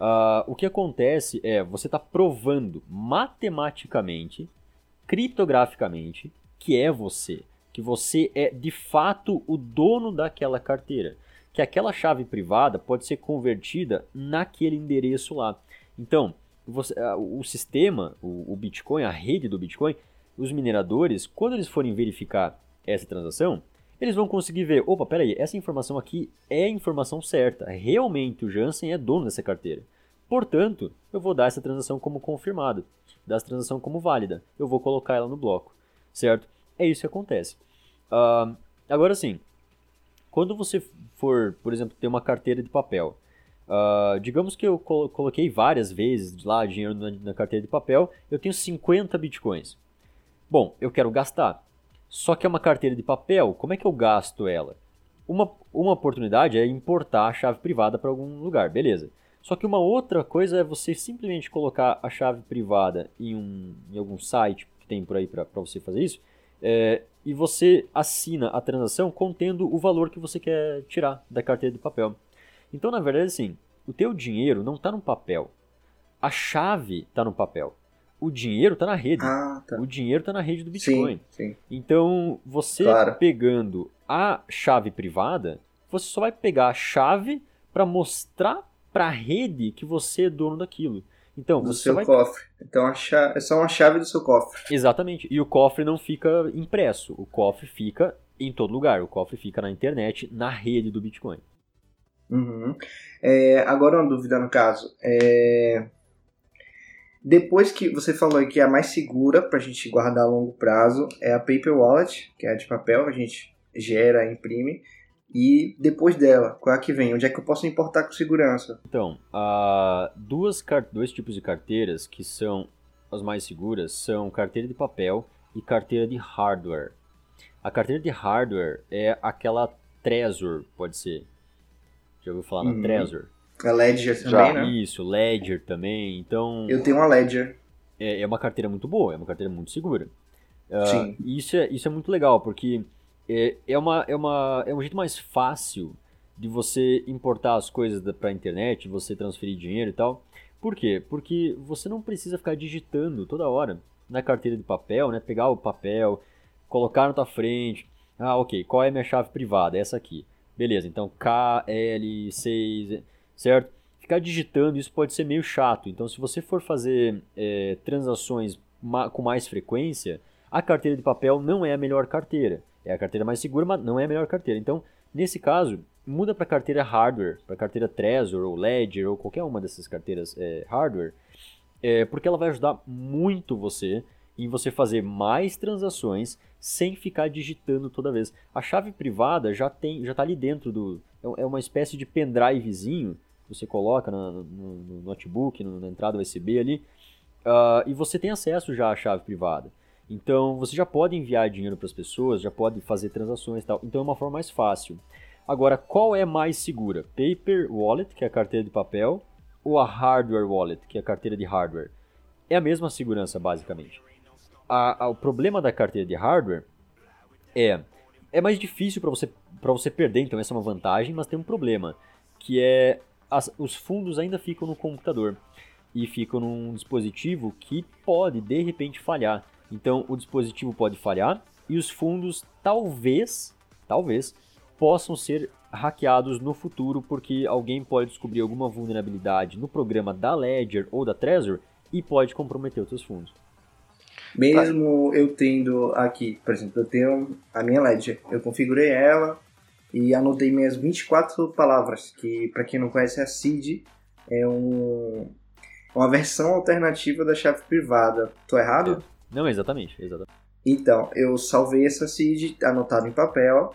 Ah, o que acontece é, você está provando matematicamente, criptograficamente, que é você. Que você é de fato o dono daquela carteira. Que aquela chave privada pode ser convertida naquele endereço lá. Então, você- ah, o sistema, o, o Bitcoin, a rede do Bitcoin, os mineradores, quando eles forem verificar essa transação, eles vão conseguir ver, opa, peraí, essa informação aqui é a informação certa. Realmente o Jansen é dono dessa carteira. Portanto, eu vou dar essa transação como confirmada, dar essa transação como válida. Eu vou colocar ela no bloco, certo? É isso que acontece. Ah, agora sim, quando você for, por exemplo, ter uma carteira de papel, ah, digamos que eu colo- coloquei várias vezes lá dinheiro na, na carteira de papel, eu tenho 50 bitcoins. Bom, eu quero gastar. Só que é uma carteira de papel, como é que eu gasto ela? Uma, uma oportunidade é importar a chave privada para algum lugar, beleza. Só que uma outra coisa é você simplesmente colocar a chave privada em, um, em algum site que tem por aí para você fazer isso, é, e você assina a transação contendo o valor que você quer tirar da carteira de papel. Então, na verdade, assim, o teu dinheiro não está no papel. A chave está no papel. O dinheiro está na rede. Ah, tá. O dinheiro está na rede do Bitcoin. Sim, sim. Então, você Claro. pegando a chave privada, você só vai pegar a chave para mostrar para a rede que você é dono daquilo. Então, Do você seu vai cofre. Então a chave, é só uma chave do seu cofre. Exatamente. E o cofre não fica impresso. O cofre fica em todo lugar. O cofre fica na internet, na rede do Bitcoin. Uhum. É, agora uma dúvida no caso. É, Depois que você falou que é a mais segura para a gente guardar a longo prazo é a Paper Wallet, que é a de papel, a gente gera, imprime. E depois dela, qual é a que vem? Onde é que eu posso importar com segurança? Então, uh, duas dois tipos de carteiras que são as mais seguras são carteira de papel e carteira de hardware. A carteira de hardware é aquela Trezor, pode ser. Já ouviu falar uhum. na Trezor? A Ledger também, Já. né? Isso, Ledger também. Então. Eu tenho uma Ledger. É, é uma carteira muito boa, é uma carteira muito segura. Uh, Sim. Isso é, isso é muito legal, porque é, é, uma, é, uma, é um jeito mais fácil de você importar as coisas para a internet, você transferir dinheiro e tal. Por quê? Porque você não precisa ficar digitando toda hora na carteira de papel, né? Pegar o papel, colocar na tua frente. Ah, ok, qual é a minha chave privada? Essa aqui. Beleza, então KL6, certo? Ficar digitando isso pode ser meio chato. Então, se você for fazer é, transações com mais frequência, a carteira de papel não é a melhor carteira. É a carteira mais segura, mas não é a melhor carteira. Então, nesse caso, muda para carteira hardware, para carteira Trezor ou Ledger ou qualquer uma dessas carteiras é, hardware, é, porque ela vai ajudar muito você em você fazer mais transações sem ficar digitando toda vez. A chave privada já tem, já está ali dentro do, é, é uma espécie de pendrivezinho você coloca no, no, no notebook, no, na entrada USB ali, uh, e você tem acesso já à chave privada. Então você já pode enviar dinheiro para as pessoas, já pode fazer transações e tal. Então é uma forma mais fácil. Agora, qual é mais segura? Paper Wallet, que é a carteira de papel, ou a Hardware Wallet, que é a carteira de hardware? É a mesma segurança, basicamente. A, a, o problema da carteira de hardware é é mais difícil para você para você perder, então essa é uma vantagem, mas tem um problema, que é as, os fundos ainda ficam no computador e ficam num dispositivo que pode de repente falhar. Então o dispositivo pode falhar e os fundos talvez, talvez, possam ser hackeados no futuro porque alguém pode descobrir alguma vulnerabilidade no programa da Ledger ou da Trezor e pode comprometer os seus fundos. Mesmo eu tendo aqui, por exemplo, eu tenho a minha Ledger, eu configurei ela e anotei minhas 24 palavras, que para quem não conhece a CID é um, uma versão alternativa da chave privada. Tô errado? É. Não, exatamente, exatamente. Então, eu salvei essa seed anotada em papel.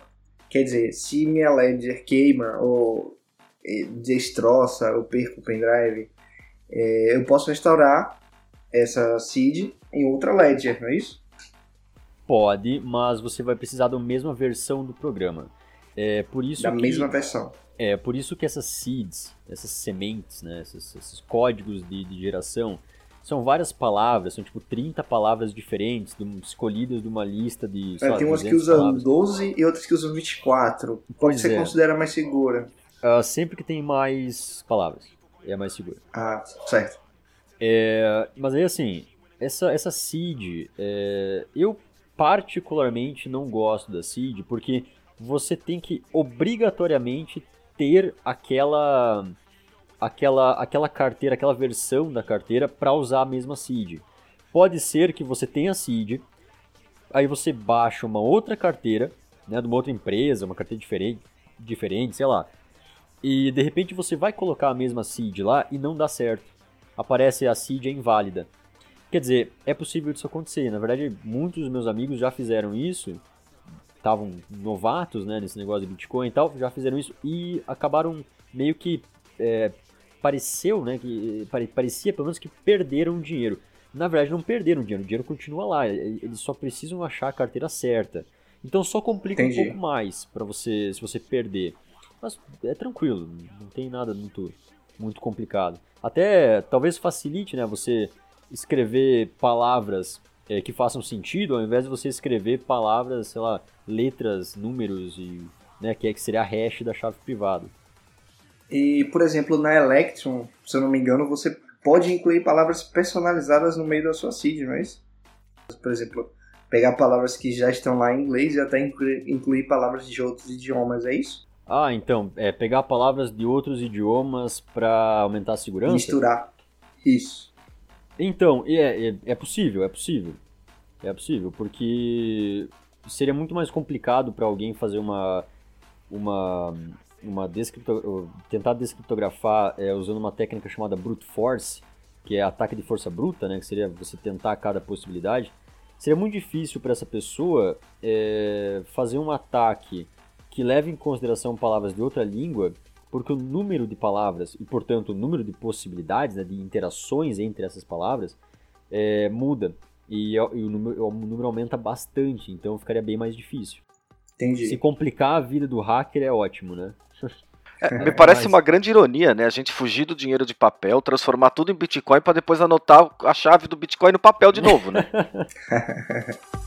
Quer dizer, se minha ledger queima ou destroça, eu perco o pendrive, é, eu posso restaurar essa seed em outra ledger, não é isso? Pode, mas você vai precisar da mesma versão do programa. É por isso da que, mesma versão. É por isso que essas seeds, essas sementes, né, esses, esses códigos de, de geração, são várias palavras, são tipo 30 palavras diferentes, escolhidas de uma lista de. É, tem umas que usam palavras. 12 e outras que usam 24. Qual pois você é. considera mais segura? Uh, sempre que tem mais palavras, é mais segura. Ah, certo. É, mas aí assim, essa, essa seed, é, eu particularmente não gosto da seed porque você tem que obrigatoriamente ter aquela aquela, aquela carteira, aquela versão da carteira para usar a mesma seed. Pode ser que você tenha seed, aí você baixa uma outra carteira, né, de uma outra empresa, uma carteira diferente, diferente, sei lá. E de repente você vai colocar a mesma seed lá e não dá certo. Aparece a seed é inválida. Quer dizer, é possível isso acontecer. Na verdade, muitos dos meus amigos já fizeram isso, estavam novatos né, nesse negócio de Bitcoin e tal, já fizeram isso e acabaram meio que é, pareceu, né, que parecia pelo menos que perderam dinheiro. Na verdade, não perderam dinheiro, o dinheiro continua lá, eles só precisam achar a carteira certa. Então só complica Entendi. um pouco mais para você, se você perder. Mas é tranquilo, não tem nada muito, muito complicado. Até talvez facilite, né, você escrever palavras é, que façam sentido, ao invés de você escrever palavras, sei lá, letras, números e, né, que é que seria a hash da chave privada. E, por exemplo, na Electron, se eu não me engano, você pode incluir palavras personalizadas no meio da sua seed, não é isso? Por exemplo, pegar palavras que já estão lá em inglês e até incluir, incluir palavras de outros idiomas, é isso? Ah, então, é pegar palavras de outros idiomas para aumentar a segurança? Misturar. Isso. Então, é, é, é possível, é possível. É possível, porque seria muito mais complicado para alguém fazer uma, uma uma descripto... tentar descriptografar é, usando uma técnica chamada brute force, que é ataque de força bruta, né, que seria você tentar cada possibilidade, seria muito difícil para essa pessoa é, fazer um ataque que leve em consideração palavras de outra língua, porque o número de palavras e, portanto, o número de possibilidades, né, de interações entre essas palavras, é, muda. E, e o, número, o número aumenta bastante, então ficaria bem mais difícil. Entendi. Se complicar a vida do hacker é ótimo, né? É, me parece Mas... uma grande ironia, né? A gente fugir do dinheiro de papel, transformar tudo em Bitcoin para depois anotar a chave do Bitcoin no papel de novo, né?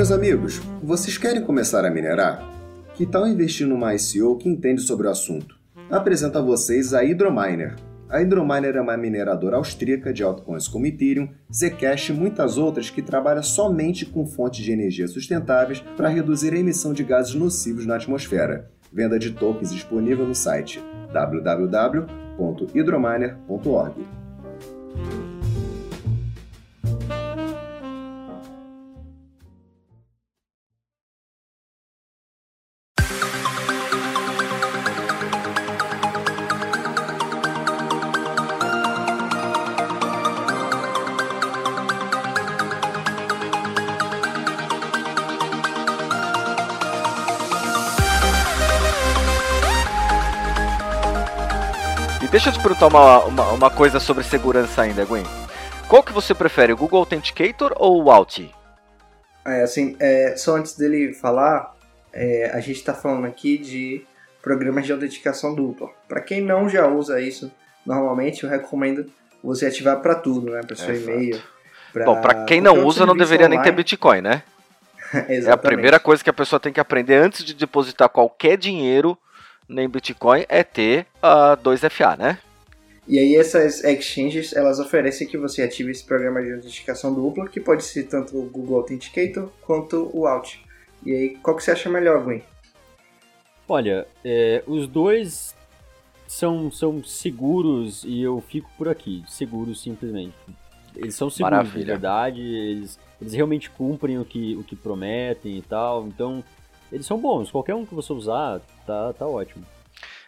Meus amigos, vocês querem começar a minerar? Que tal investir numa ICO que entende sobre o assunto? Apresento a vocês a Hydrominer. A Hydrominer é uma mineradora austríaca de altcoins como Ethereum, Zcash e muitas outras que trabalha somente com fontes de energia sustentáveis para reduzir a emissão de gases nocivos na atmosfera. Venda de tokens disponível no site www.hydrominer.org. perguntar uma, uma, uma, coisa sobre segurança ainda, Gwen. Qual que você prefere, o Google Authenticator ou o Authy? É, assim, é, só antes dele falar, é, a gente está falando aqui de programas de autenticação dupla. Para quem não já usa isso, normalmente eu recomendo você ativar para tudo, né? Para seu e-mail. Pra... Bom, para quem não usa, não deveria online... nem ter Bitcoin, né? é a primeira coisa que a pessoa tem que aprender antes de depositar qualquer dinheiro nem Bitcoin é ter a uh, 2FA, né? E aí essas exchanges, elas oferecem que você ative esse programa de autenticação dupla, que pode ser tanto o Google Authenticator quanto o Alt. E aí, qual que você acha melhor, Gwen? Olha, é, os dois são, são seguros e eu fico por aqui, seguros simplesmente. Eles são seguros Maravilha. de verdade, eles, eles realmente cumprem o que, o que prometem e tal, então eles são bons. Qualquer um que você usar, tá, tá ótimo.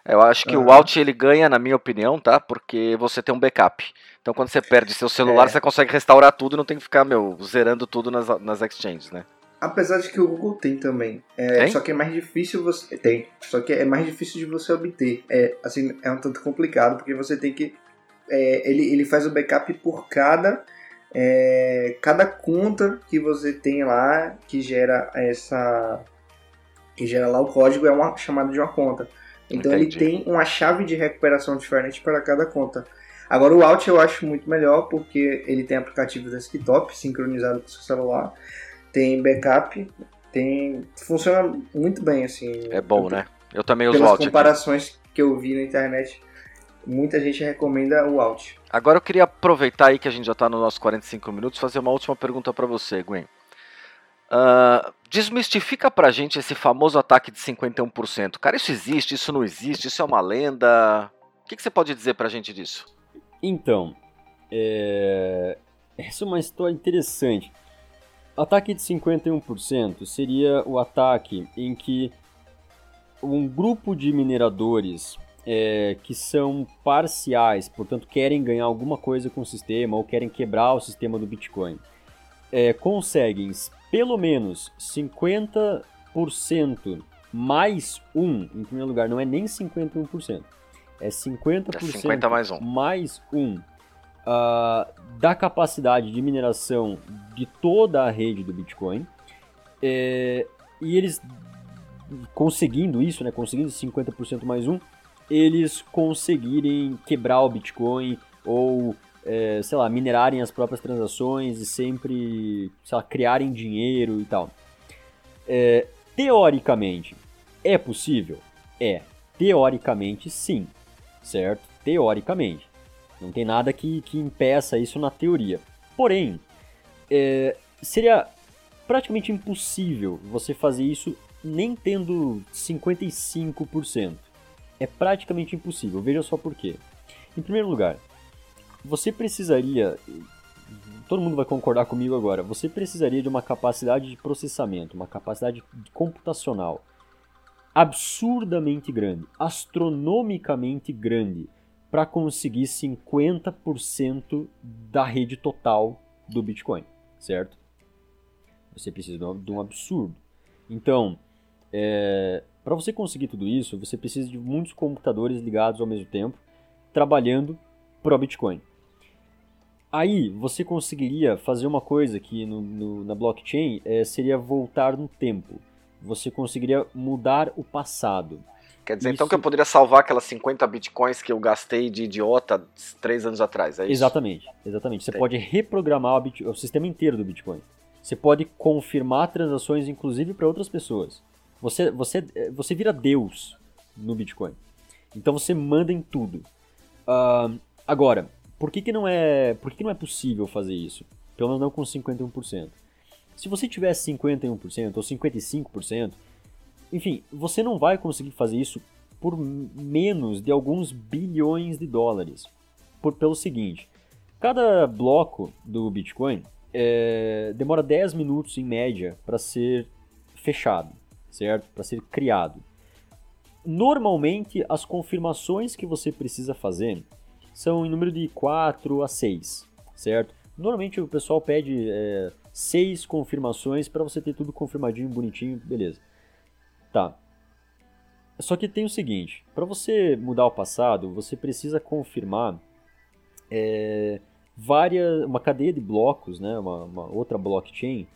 Eu acho que o Alt ele ganha, na minha opinião, tá? Porque você tem um backup. Então quando você perde seu celular, é. você consegue restaurar tudo e não tem que ficar, meu, zerando tudo nas, nas exchanges, né? Apesar de que o Google tem também. É, tem? Só que é mais difícil você. Tem. Só que é mais difícil de você obter. É, assim, é um tanto complicado, porque você tem que. É, ele, ele faz o backup por cada. É, cada conta que você tem lá que gera essa que gera lá o código é uma chamada de uma conta. Então Entendi. ele tem uma chave de recuperação diferente para cada conta. Agora o Alt eu acho muito melhor porque ele tem aplicativo desktop sincronizado com o seu celular, tem backup, tem funciona muito bem assim. É bom, né? Eu também uso o Alt. comparações aqui. que eu vi na internet, muita gente recomenda o Alt. Agora eu queria aproveitar aí que a gente já está nos nossos 45 minutos, fazer uma última pergunta para você, Gwen. Uh, desmistifica pra gente esse famoso ataque de 51%. Cara, isso existe, isso não existe, isso é uma lenda. O que, que você pode dizer pra gente disso? Então, é... essa é uma história interessante. Ataque de 51% seria o ataque em que um grupo de mineradores é, que são parciais, portanto querem ganhar alguma coisa com o sistema ou querem quebrar o sistema do Bitcoin, é, conseguem pelo menos 50% mais um, em primeiro lugar, não é nem 51%, é 50%, é 50 mais um, mais um uh, da capacidade de mineração de toda a rede do Bitcoin. É, e eles conseguindo isso, né, conseguindo 50% mais um, eles conseguirem quebrar o Bitcoin ou é, sei lá, minerarem as próprias transações e sempre, sei lá, criarem dinheiro e tal. É, teoricamente, é possível? É. Teoricamente, sim. Certo? Teoricamente. Não tem nada que, que impeça isso na teoria. Porém, é, seria praticamente impossível você fazer isso nem tendo 55%. É praticamente impossível. Veja só por quê. Em primeiro lugar, você precisaria todo mundo vai concordar comigo agora, você precisaria de uma capacidade de processamento, uma capacidade computacional absurdamente grande, astronomicamente grande, para conseguir 50% da rede total do Bitcoin, certo? Você precisa de um absurdo. Então, é, para você conseguir tudo isso, você precisa de muitos computadores ligados ao mesmo tempo, trabalhando para o Bitcoin. Aí você conseguiria fazer uma coisa que no, no, na blockchain é, seria voltar no tempo. Você conseguiria mudar o passado. Quer dizer, então, isso... então que eu poderia salvar aquelas 50 bitcoins que eu gastei de idiota três anos atrás, é isso? Exatamente, exatamente. Você pode reprogramar o, o sistema inteiro do Bitcoin. Você pode confirmar transações, inclusive para outras pessoas. Você, você, você vira Deus no Bitcoin. Então você manda em tudo. Uh, agora, por que, que, não é, por que, que não é possível fazer isso? Pelo menos não com 51%. Se você tivesse 51% ou 55%, enfim, você não vai conseguir fazer isso por menos de alguns bilhões de dólares. Por, pelo seguinte, cada bloco do Bitcoin é, demora 10 minutos em média para ser fechado, certo? Para ser criado. Normalmente, as confirmações que você precisa fazer são em número de 4 a 6, certo? Normalmente o pessoal pede é, 6 confirmações para você ter tudo confirmadinho, bonitinho, beleza. Tá. Só que tem o seguinte, para você mudar o passado, você precisa confirmar é, várias, uma cadeia de blocos, né, uma, uma outra blockchain,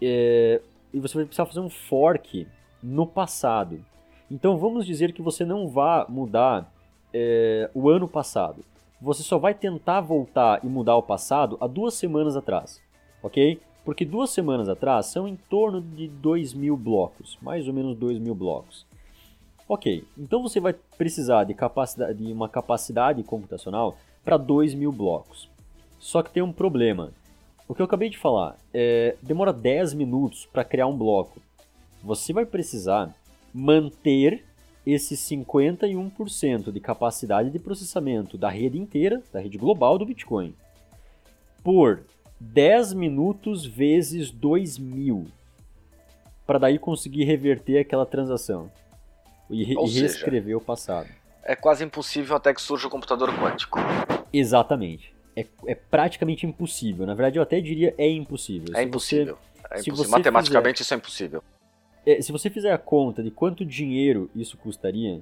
é, e você vai precisar fazer um fork no passado. Então vamos dizer que você não vá mudar é, o ano passado. Você só vai tentar voltar e mudar o passado há duas semanas atrás, ok? Porque duas semanas atrás são em torno de 2 mil blocos, mais ou menos 2 mil blocos. Ok, então você vai precisar de, capacidade, de uma capacidade computacional para 2 mil blocos. Só que tem um problema. O que eu acabei de falar, é, demora 10 minutos para criar um bloco. Você vai precisar manter esse 51% de capacidade de processamento da rede inteira, da rede global do Bitcoin, por 10 minutos vezes 2000, para daí conseguir reverter aquela transação e, re reescrever o passado. É quase impossível até que surja o computador quântico. Exatamente é, é praticamente impossível. Na verdade, eu até diria é impossível. É se impossível. Você, é impossível. Matematicamente, fizer, isso é impossível. É, se você fizer a conta de quanto dinheiro isso custaria,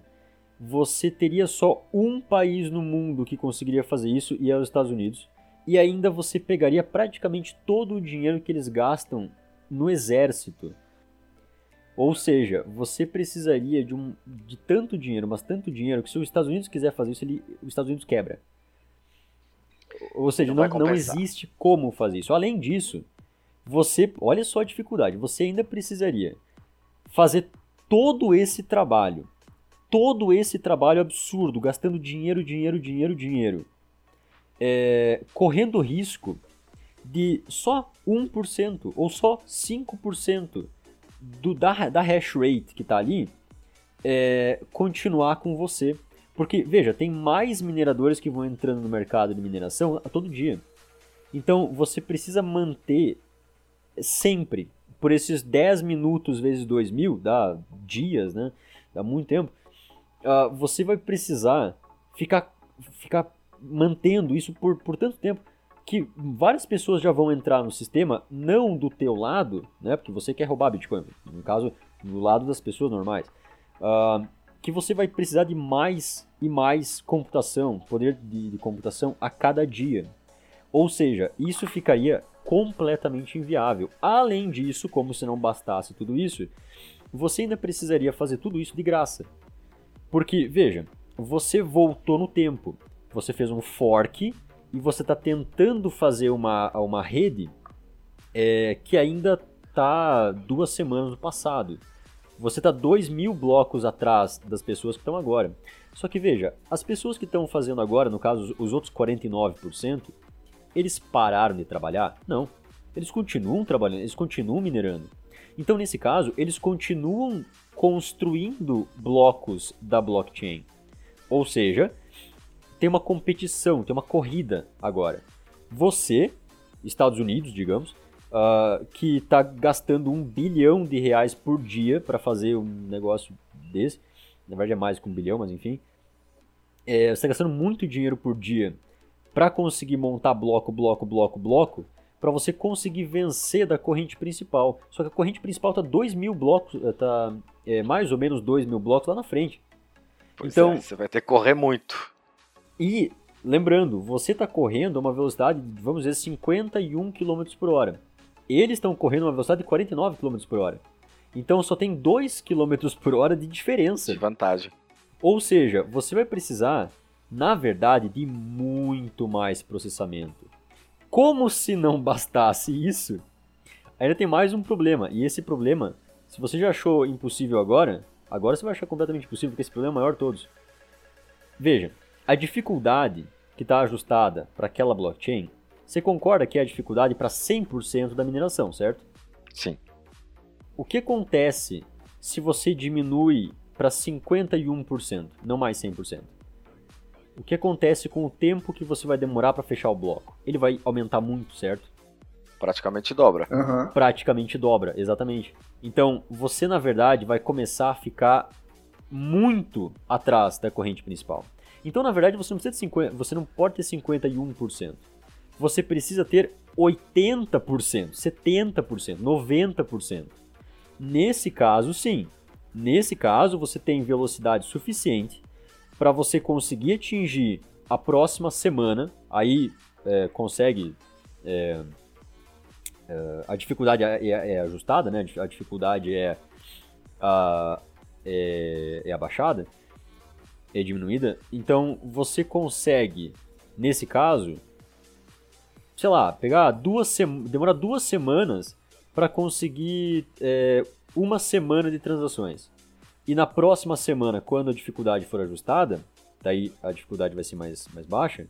você teria só um país no mundo que conseguiria fazer isso, e é os Estados Unidos. E ainda você pegaria praticamente todo o dinheiro que eles gastam no exército. Ou seja, você precisaria de, um, de tanto dinheiro, mas tanto dinheiro, que se os Estados Unidos quiser fazer isso, ele, os Estados Unidos quebra. Ou seja, não, não, não existe como fazer isso. Além disso, você, olha só a dificuldade, você ainda precisaria fazer todo esse trabalho, todo esse trabalho absurdo, gastando dinheiro, dinheiro, dinheiro, dinheiro, é, correndo risco de só 1% ou só 5% do, da, da hash rate que está ali é, continuar com você. Porque, veja, tem mais mineradores que vão entrando no mercado de mineração a todo dia. Então, você precisa manter sempre, por esses 10 minutos vezes 2 mil, dá dias, né? Dá muito tempo. Uh, você vai precisar ficar, ficar mantendo isso por, por tanto tempo que várias pessoas já vão entrar no sistema, não do teu lado, né? Porque você quer roubar Bitcoin, no caso, do lado das pessoas normais. Uh, que você vai precisar de mais e mais computação, poder de, de computação a cada dia. Ou seja, isso ficaria completamente inviável. Além disso, como se não bastasse tudo isso, você ainda precisaria fazer tudo isso de graça. Porque, veja, você voltou no tempo, você fez um fork e você está tentando fazer uma, uma rede é, que ainda está duas semanas no passado. Você está 2 mil blocos atrás das pessoas que estão agora. Só que veja, as pessoas que estão fazendo agora, no caso os outros 49%, eles pararam de trabalhar? Não. Eles continuam trabalhando, eles continuam minerando. Então, nesse caso, eles continuam construindo blocos da blockchain. Ou seja, tem uma competição, tem uma corrida agora. Você Estados Unidos, digamos, uh, que está gastando um bilhão de reais por dia para fazer um negócio desse. Na verdade é mais que um bilhão, mas enfim. É, você está gastando muito dinheiro por dia para conseguir montar bloco, bloco, bloco, bloco, para você conseguir vencer da corrente principal. Só que a corrente principal está 2 mil blocos, está é, mais ou menos 2 mil blocos lá na frente. Pois então, é, você vai ter que correr muito. E, lembrando, você está correndo a uma velocidade, vamos dizer, 51 km por hora. Eles estão correndo a uma velocidade de 49 km por hora. Então só tem 2 km por hora de diferença. De vantagem. Ou seja, você vai precisar, na verdade, de muito mais processamento. Como se não bastasse isso, ainda tem mais um problema. E esse problema, se você já achou impossível agora, agora você vai achar completamente impossível, porque esse problema é maior de todos. Veja, a dificuldade que está ajustada para aquela blockchain, você concorda que é a dificuldade para 100% da mineração, certo? Sim. O que acontece se você diminui para 51%, não mais 100%? O que acontece com o tempo que você vai demorar para fechar o bloco? Ele vai aumentar muito, certo? Praticamente dobra. Aham. Praticamente dobra, exatamente. Então, você na verdade vai começar a ficar muito atrás da corrente principal. Então, na verdade, você não precisa de 50, você não pode ter 51%. Você precisa ter 80%, 70%, 90%. Nesse caso, sim. Nesse caso, você tem velocidade suficiente para você conseguir atingir a próxima semana. Aí é, consegue. é, é, a dificuldade é, é- é ajustada, né? A dificuldade é, a- é, é abaixada, é diminuída. Então você consegue, nesse caso, sei lá, pegar duas. Demora duas semanas para conseguir uma semana de transações. E na próxima semana, quando a dificuldade for ajustada, daí a dificuldade vai ser mais, mais baixa,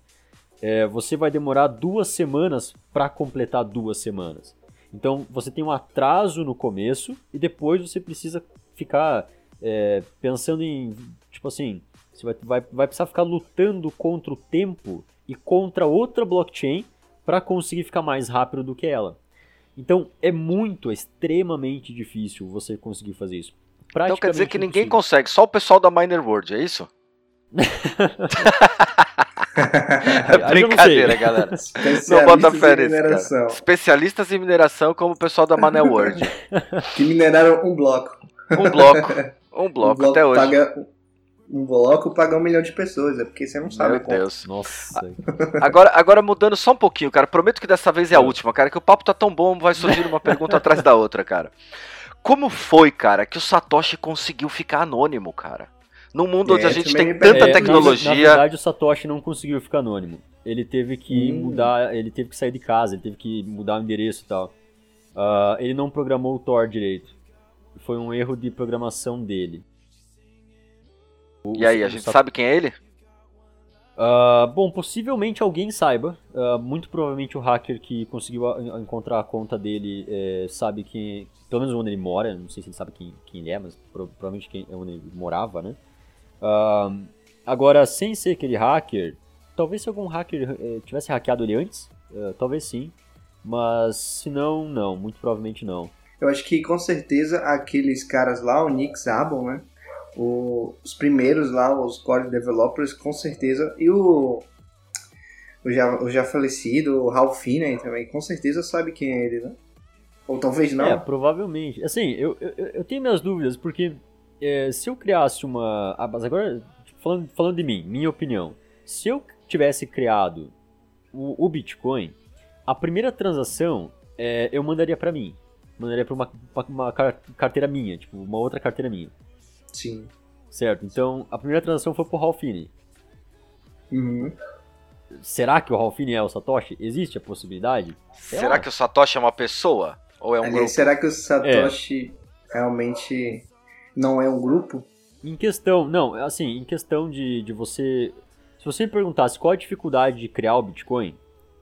é, você vai demorar duas semanas para completar duas semanas. Então você tem um atraso no começo e depois você precisa ficar é, pensando em, tipo assim, você vai, vai, vai precisar ficar lutando contra o tempo e contra outra blockchain para conseguir ficar mais rápido do que ela. Então é muito, é extremamente difícil você conseguir fazer isso. Então quer dizer que ninguém impossível. consegue, só o pessoal da Miner World, é isso? Não Brincadeira, galera. Não Especialistas bota em fé nisso, mineração, cara. Especialistas em mineração como o pessoal da Manel World. que mineraram um bloco. Um bloco. Um bloco, um até hoje. Paga, um bloco paga um milhão de pessoas, é porque você não sabe Meu como. Deus. Nossa, Agora, agora mudando só um pouquinho, cara. Prometo que dessa vez é a última, cara. Que o papo tá tão bom, vai surgir uma pergunta atrás da outra, cara. Como foi, cara, que o Satoshi conseguiu ficar anônimo, cara? Num mundo onde É, a gente também tem tanta. É, na- tecnologia. Na, verdade, o Satoshi não conseguiu ficar anônimo. Ele teve que Hum. mudar, ele teve que sair de casa, ele teve que mudar o endereço e tal. Ah, ele não programou o Tor direito. Foi um erro de programação dele. O- E aí, a gente Sa- sabe quem é ele? Ah, bom, possivelmente alguém saiba. Ah, muito provavelmente o hacker que conseguiu encontrar a conta dele eh, sabe quem. Pelo menos onde ele mora. Não sei se ele sabe quem, quem ele é, mas pro- provavelmente quem, é onde ele morava, né? Ah, agora, sem ser aquele hacker, talvez se algum hacker eh, tivesse hackeado ele antes, eh, talvez sim. Mas se não, não. Muito provavelmente não. Eu acho que com certeza aqueles caras lá, o Nick Zabon, né? O- os primeiros lá, os core developers, com certeza. E o, o, já, o já falecido, o Ralph Finney também, com certeza sabe quem é ele, né? Ou talvez não. É, provavelmente. Assim, eu, eu, eu tenho minhas dúvidas, porque é, se eu criasse uma. Ah, mas agora, falando, falando de mim, minha opinião. Se eu tivesse criado o, o Bitcoin, a primeira transação é, eu mandaria pra mim. Mandaria pra uma, uma, uma car- carteira minha, tipo, uma outra carteira minha. Sim. Certo? Então, a primeira transação foi pro Ralph Finney. Uhum. Será que o Ralph Finney é o Satoshi? Existe a possibilidade? Sei Será lá. que o Satoshi é uma pessoa? Ou é um Aliás, grupo? será que o Satoshi realmente não é um grupo? Em questão, não, assim, em questão de, de você. Se você me perguntasse qual a dificuldade de criar o Bitcoin,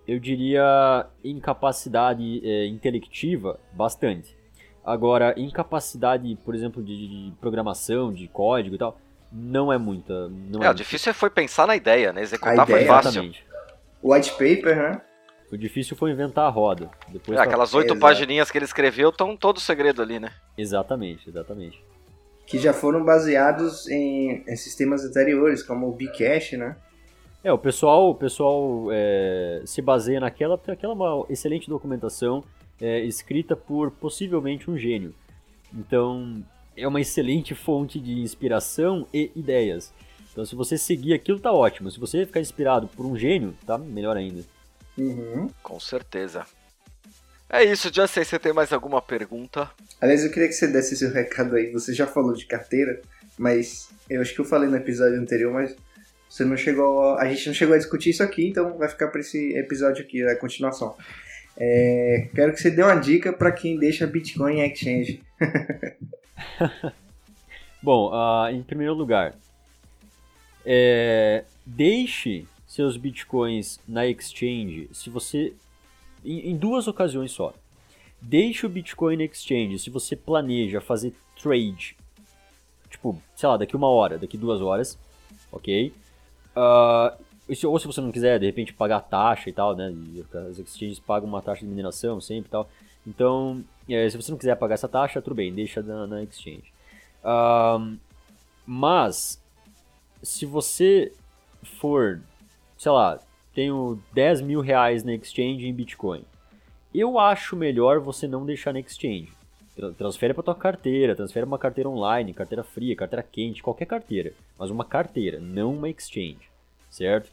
eu diria incapacidade é, intelectiva, bastante. Agora, incapacidade, por exemplo, de, de programação, de código e tal, não é muita. Não É, o difícil foi pensar na ideia, né? Executar A foi ideia, fácil. Exatamente. White paper, né? O difícil foi inventar a roda. Depois É, tá- aquelas oito pagininhas que ele escreveu estão todo segredo ali, né? Exatamente, exatamente. Que já foram baseados em, em sistemas anteriores, como o Bcash, né? É, o pessoal, o pessoal é, se baseia naquela, porque aquela é uma excelente documentação é, escrita por possivelmente um gênio. Então, é uma excelente fonte de inspiração e ideias. Então, se você seguir aquilo, tá ótimo. Se você ficar inspirado por um gênio, tá melhor ainda. Uhum. Com certeza. É isso, Justin. Você tem mais alguma pergunta? Aliás, eu queria que você desse seu recado aí. Você já falou de carteira, mas eu acho que eu falei no episódio anterior, mas você não chegou. A gente não chegou a discutir isso aqui, então vai ficar para esse episódio aqui, a continuação. É, quero que você dê uma dica para quem deixa Bitcoin em exchange. Bom, ah, em primeiro lugar, é, deixe seus bitcoins na exchange se você. Em, em duas ocasiões só. Deixe o Bitcoin na exchange se você planeja fazer trade. Tipo, sei lá, daqui uma hora, daqui duas horas, ok? Se- ou se você não quiser, de repente, pagar taxa e tal, né? As exchanges pagam uma taxa de mineração sempre e tal. Então, é, se você não quiser pagar essa taxa, tudo bem, deixa na, na exchange. Ahn, mas, se você for, sei lá, tenho 10 mil reais na exchange em Bitcoin, eu acho melhor você não deixar na exchange. Tra- Transfere para tua carteira, transfere uma carteira online, carteira fria, carteira quente, qualquer carteira, mas uma carteira, não uma exchange, certo?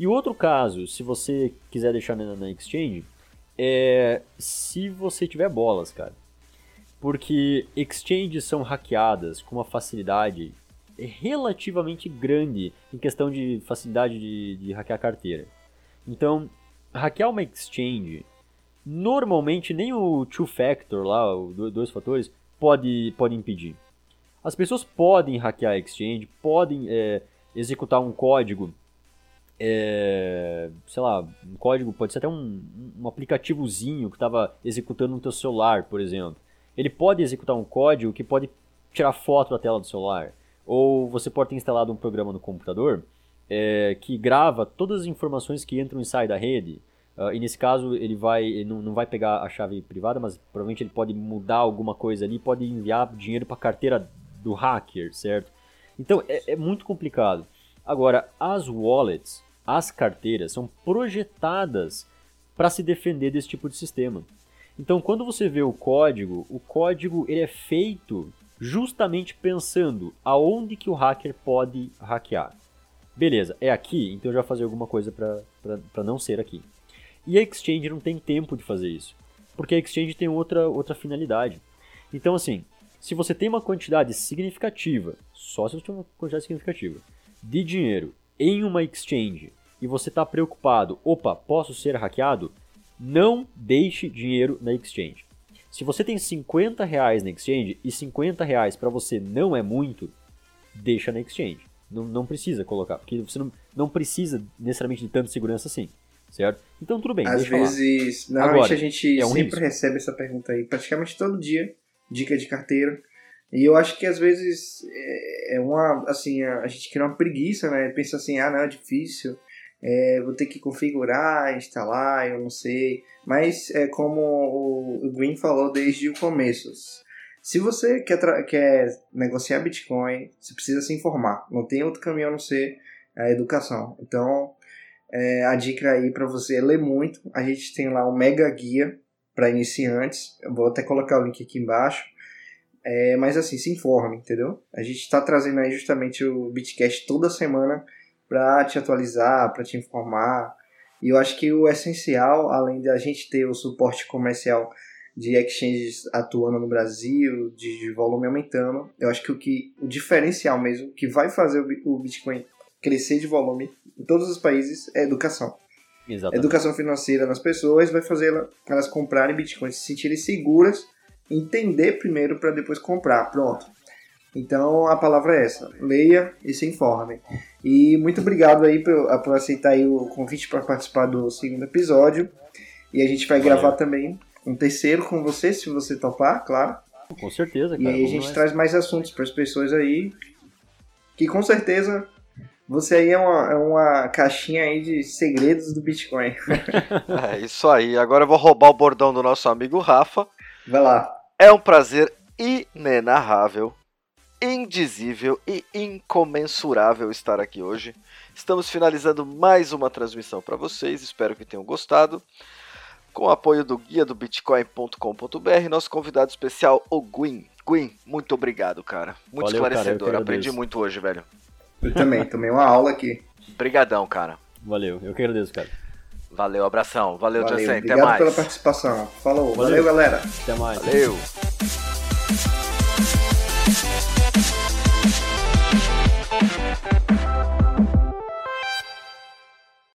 E outro caso, se você quiser deixar na, na exchange, é se você tiver bolas, cara. Porque exchanges são hackeadas com uma facilidade relativamente grande em questão de facilidade de, de hackear carteira. Então, hackear uma exchange, normalmente nem o two-factor lá, o do- dois fatores, pode, pode impedir. As pessoas podem hackear a exchange, podem é, executar um código, é, sei lá, um código, pode ser até um, um aplicativozinho que estava executando no teu celular, por exemplo. Ele pode executar um código que pode tirar foto da tela do celular. Ou você pode ter instalado um programa no computador é, que grava todas as informações que entram e saem da rede. Ah, e nesse caso ele vai ele não, não vai pegar a chave privada, mas provavelmente ele pode mudar alguma coisa ali, pode enviar dinheiro para a carteira do hacker, certo? Então é, é muito complicado. Agora, as wallets, as carteiras, são projetadas para se defender desse tipo de sistema. Então, quando você vê o código, o código ele é feito justamente pensando aonde que o hacker pode hackear. Beleza, é aqui, então eu já fazer alguma coisa para não ser aqui. E a Exchange não tem tempo de fazer isso, porque a Exchange tem outra, outra finalidade. Então, assim, se você tem uma quantidade significativa, só se você tem uma quantidade significativa, de dinheiro em uma Exchange e você está preocupado, opa, posso ser hackeado? Não deixe dinheiro na Exchange. Se você tem 50 reais na Exchange e 50 reais para você não é muito, deixa na Exchange. Não, não precisa colocar, porque você não, não precisa necessariamente de tanta segurança assim, certo? Então tudo bem, Às deixa lá. vezes, normalmente Agora, a gente é um sempre risco. recebe essa pergunta aí, praticamente todo dia, dica de carteira. E eu acho que às vezes é é uma, assim, a gente cria uma preguiça, né? Pensa assim, ah, não, é difícil, é, vou ter que configurar, instalar, eu não sei. Mas é como o Green falou desde o começo. Se você quer, quer negociar Bitcoin, você precisa se informar. Não tem outro caminho a não ser a educação. Então, é, a dica aí para você é ler muito. A gente tem lá um mega guia para iniciantes. Eu vou até colocar o link aqui embaixo. É, mas assim, se informe, entendeu? A gente está trazendo aí justamente o Bitcast toda semana para te atualizar, para te informar. E eu acho que o essencial, além de a gente ter o suporte comercial de exchanges atuando no Brasil, de, de volume aumentando, eu acho que o que o diferencial mesmo que vai fazer o o Bitcoin crescer de volume em todos os países é a educação. A Exatamente. educação financeira nas pessoas vai fazer ela- elas comprarem Bitcoin, se sentirem seguras, entender primeiro para depois comprar. Pronto. Então a palavra é essa: leia e se informe. E muito obrigado aí por, por aceitar aí o convite para participar do segundo episódio. E a gente vai Valeu. gravar também um terceiro com você, se você topar, claro. Com certeza, E cara. aí a gente nessa. traz mais assuntos para as pessoas aí que com certeza Você aí é uma, é uma caixinha aí de segredos do Bitcoin. É isso aí. Agora eu vou roubar o bordão do nosso amigo Rafa. Vai lá. É um prazer inenarrável, indizível e incomensurável estar aqui hoje. Estamos finalizando mais uma transmissão para vocês. Espero que tenham gostado. Com o apoio do guia do bitcoin.com.br, nosso convidado especial, o Gwyn. Gwyn, muito obrigado, cara. Muito Valeu, cara, esclarecedor. agradeço. Aprendi muito hoje, velho. Eu também, tomei uma aula aqui. Brigadão, cara. Valeu, eu que agradeço, cara. Valeu, abração. Valeu, Valeu, Jansen. Até obrigado mais. pela participação. Falou, Valeu. valeu galera. Até mais. Valeu.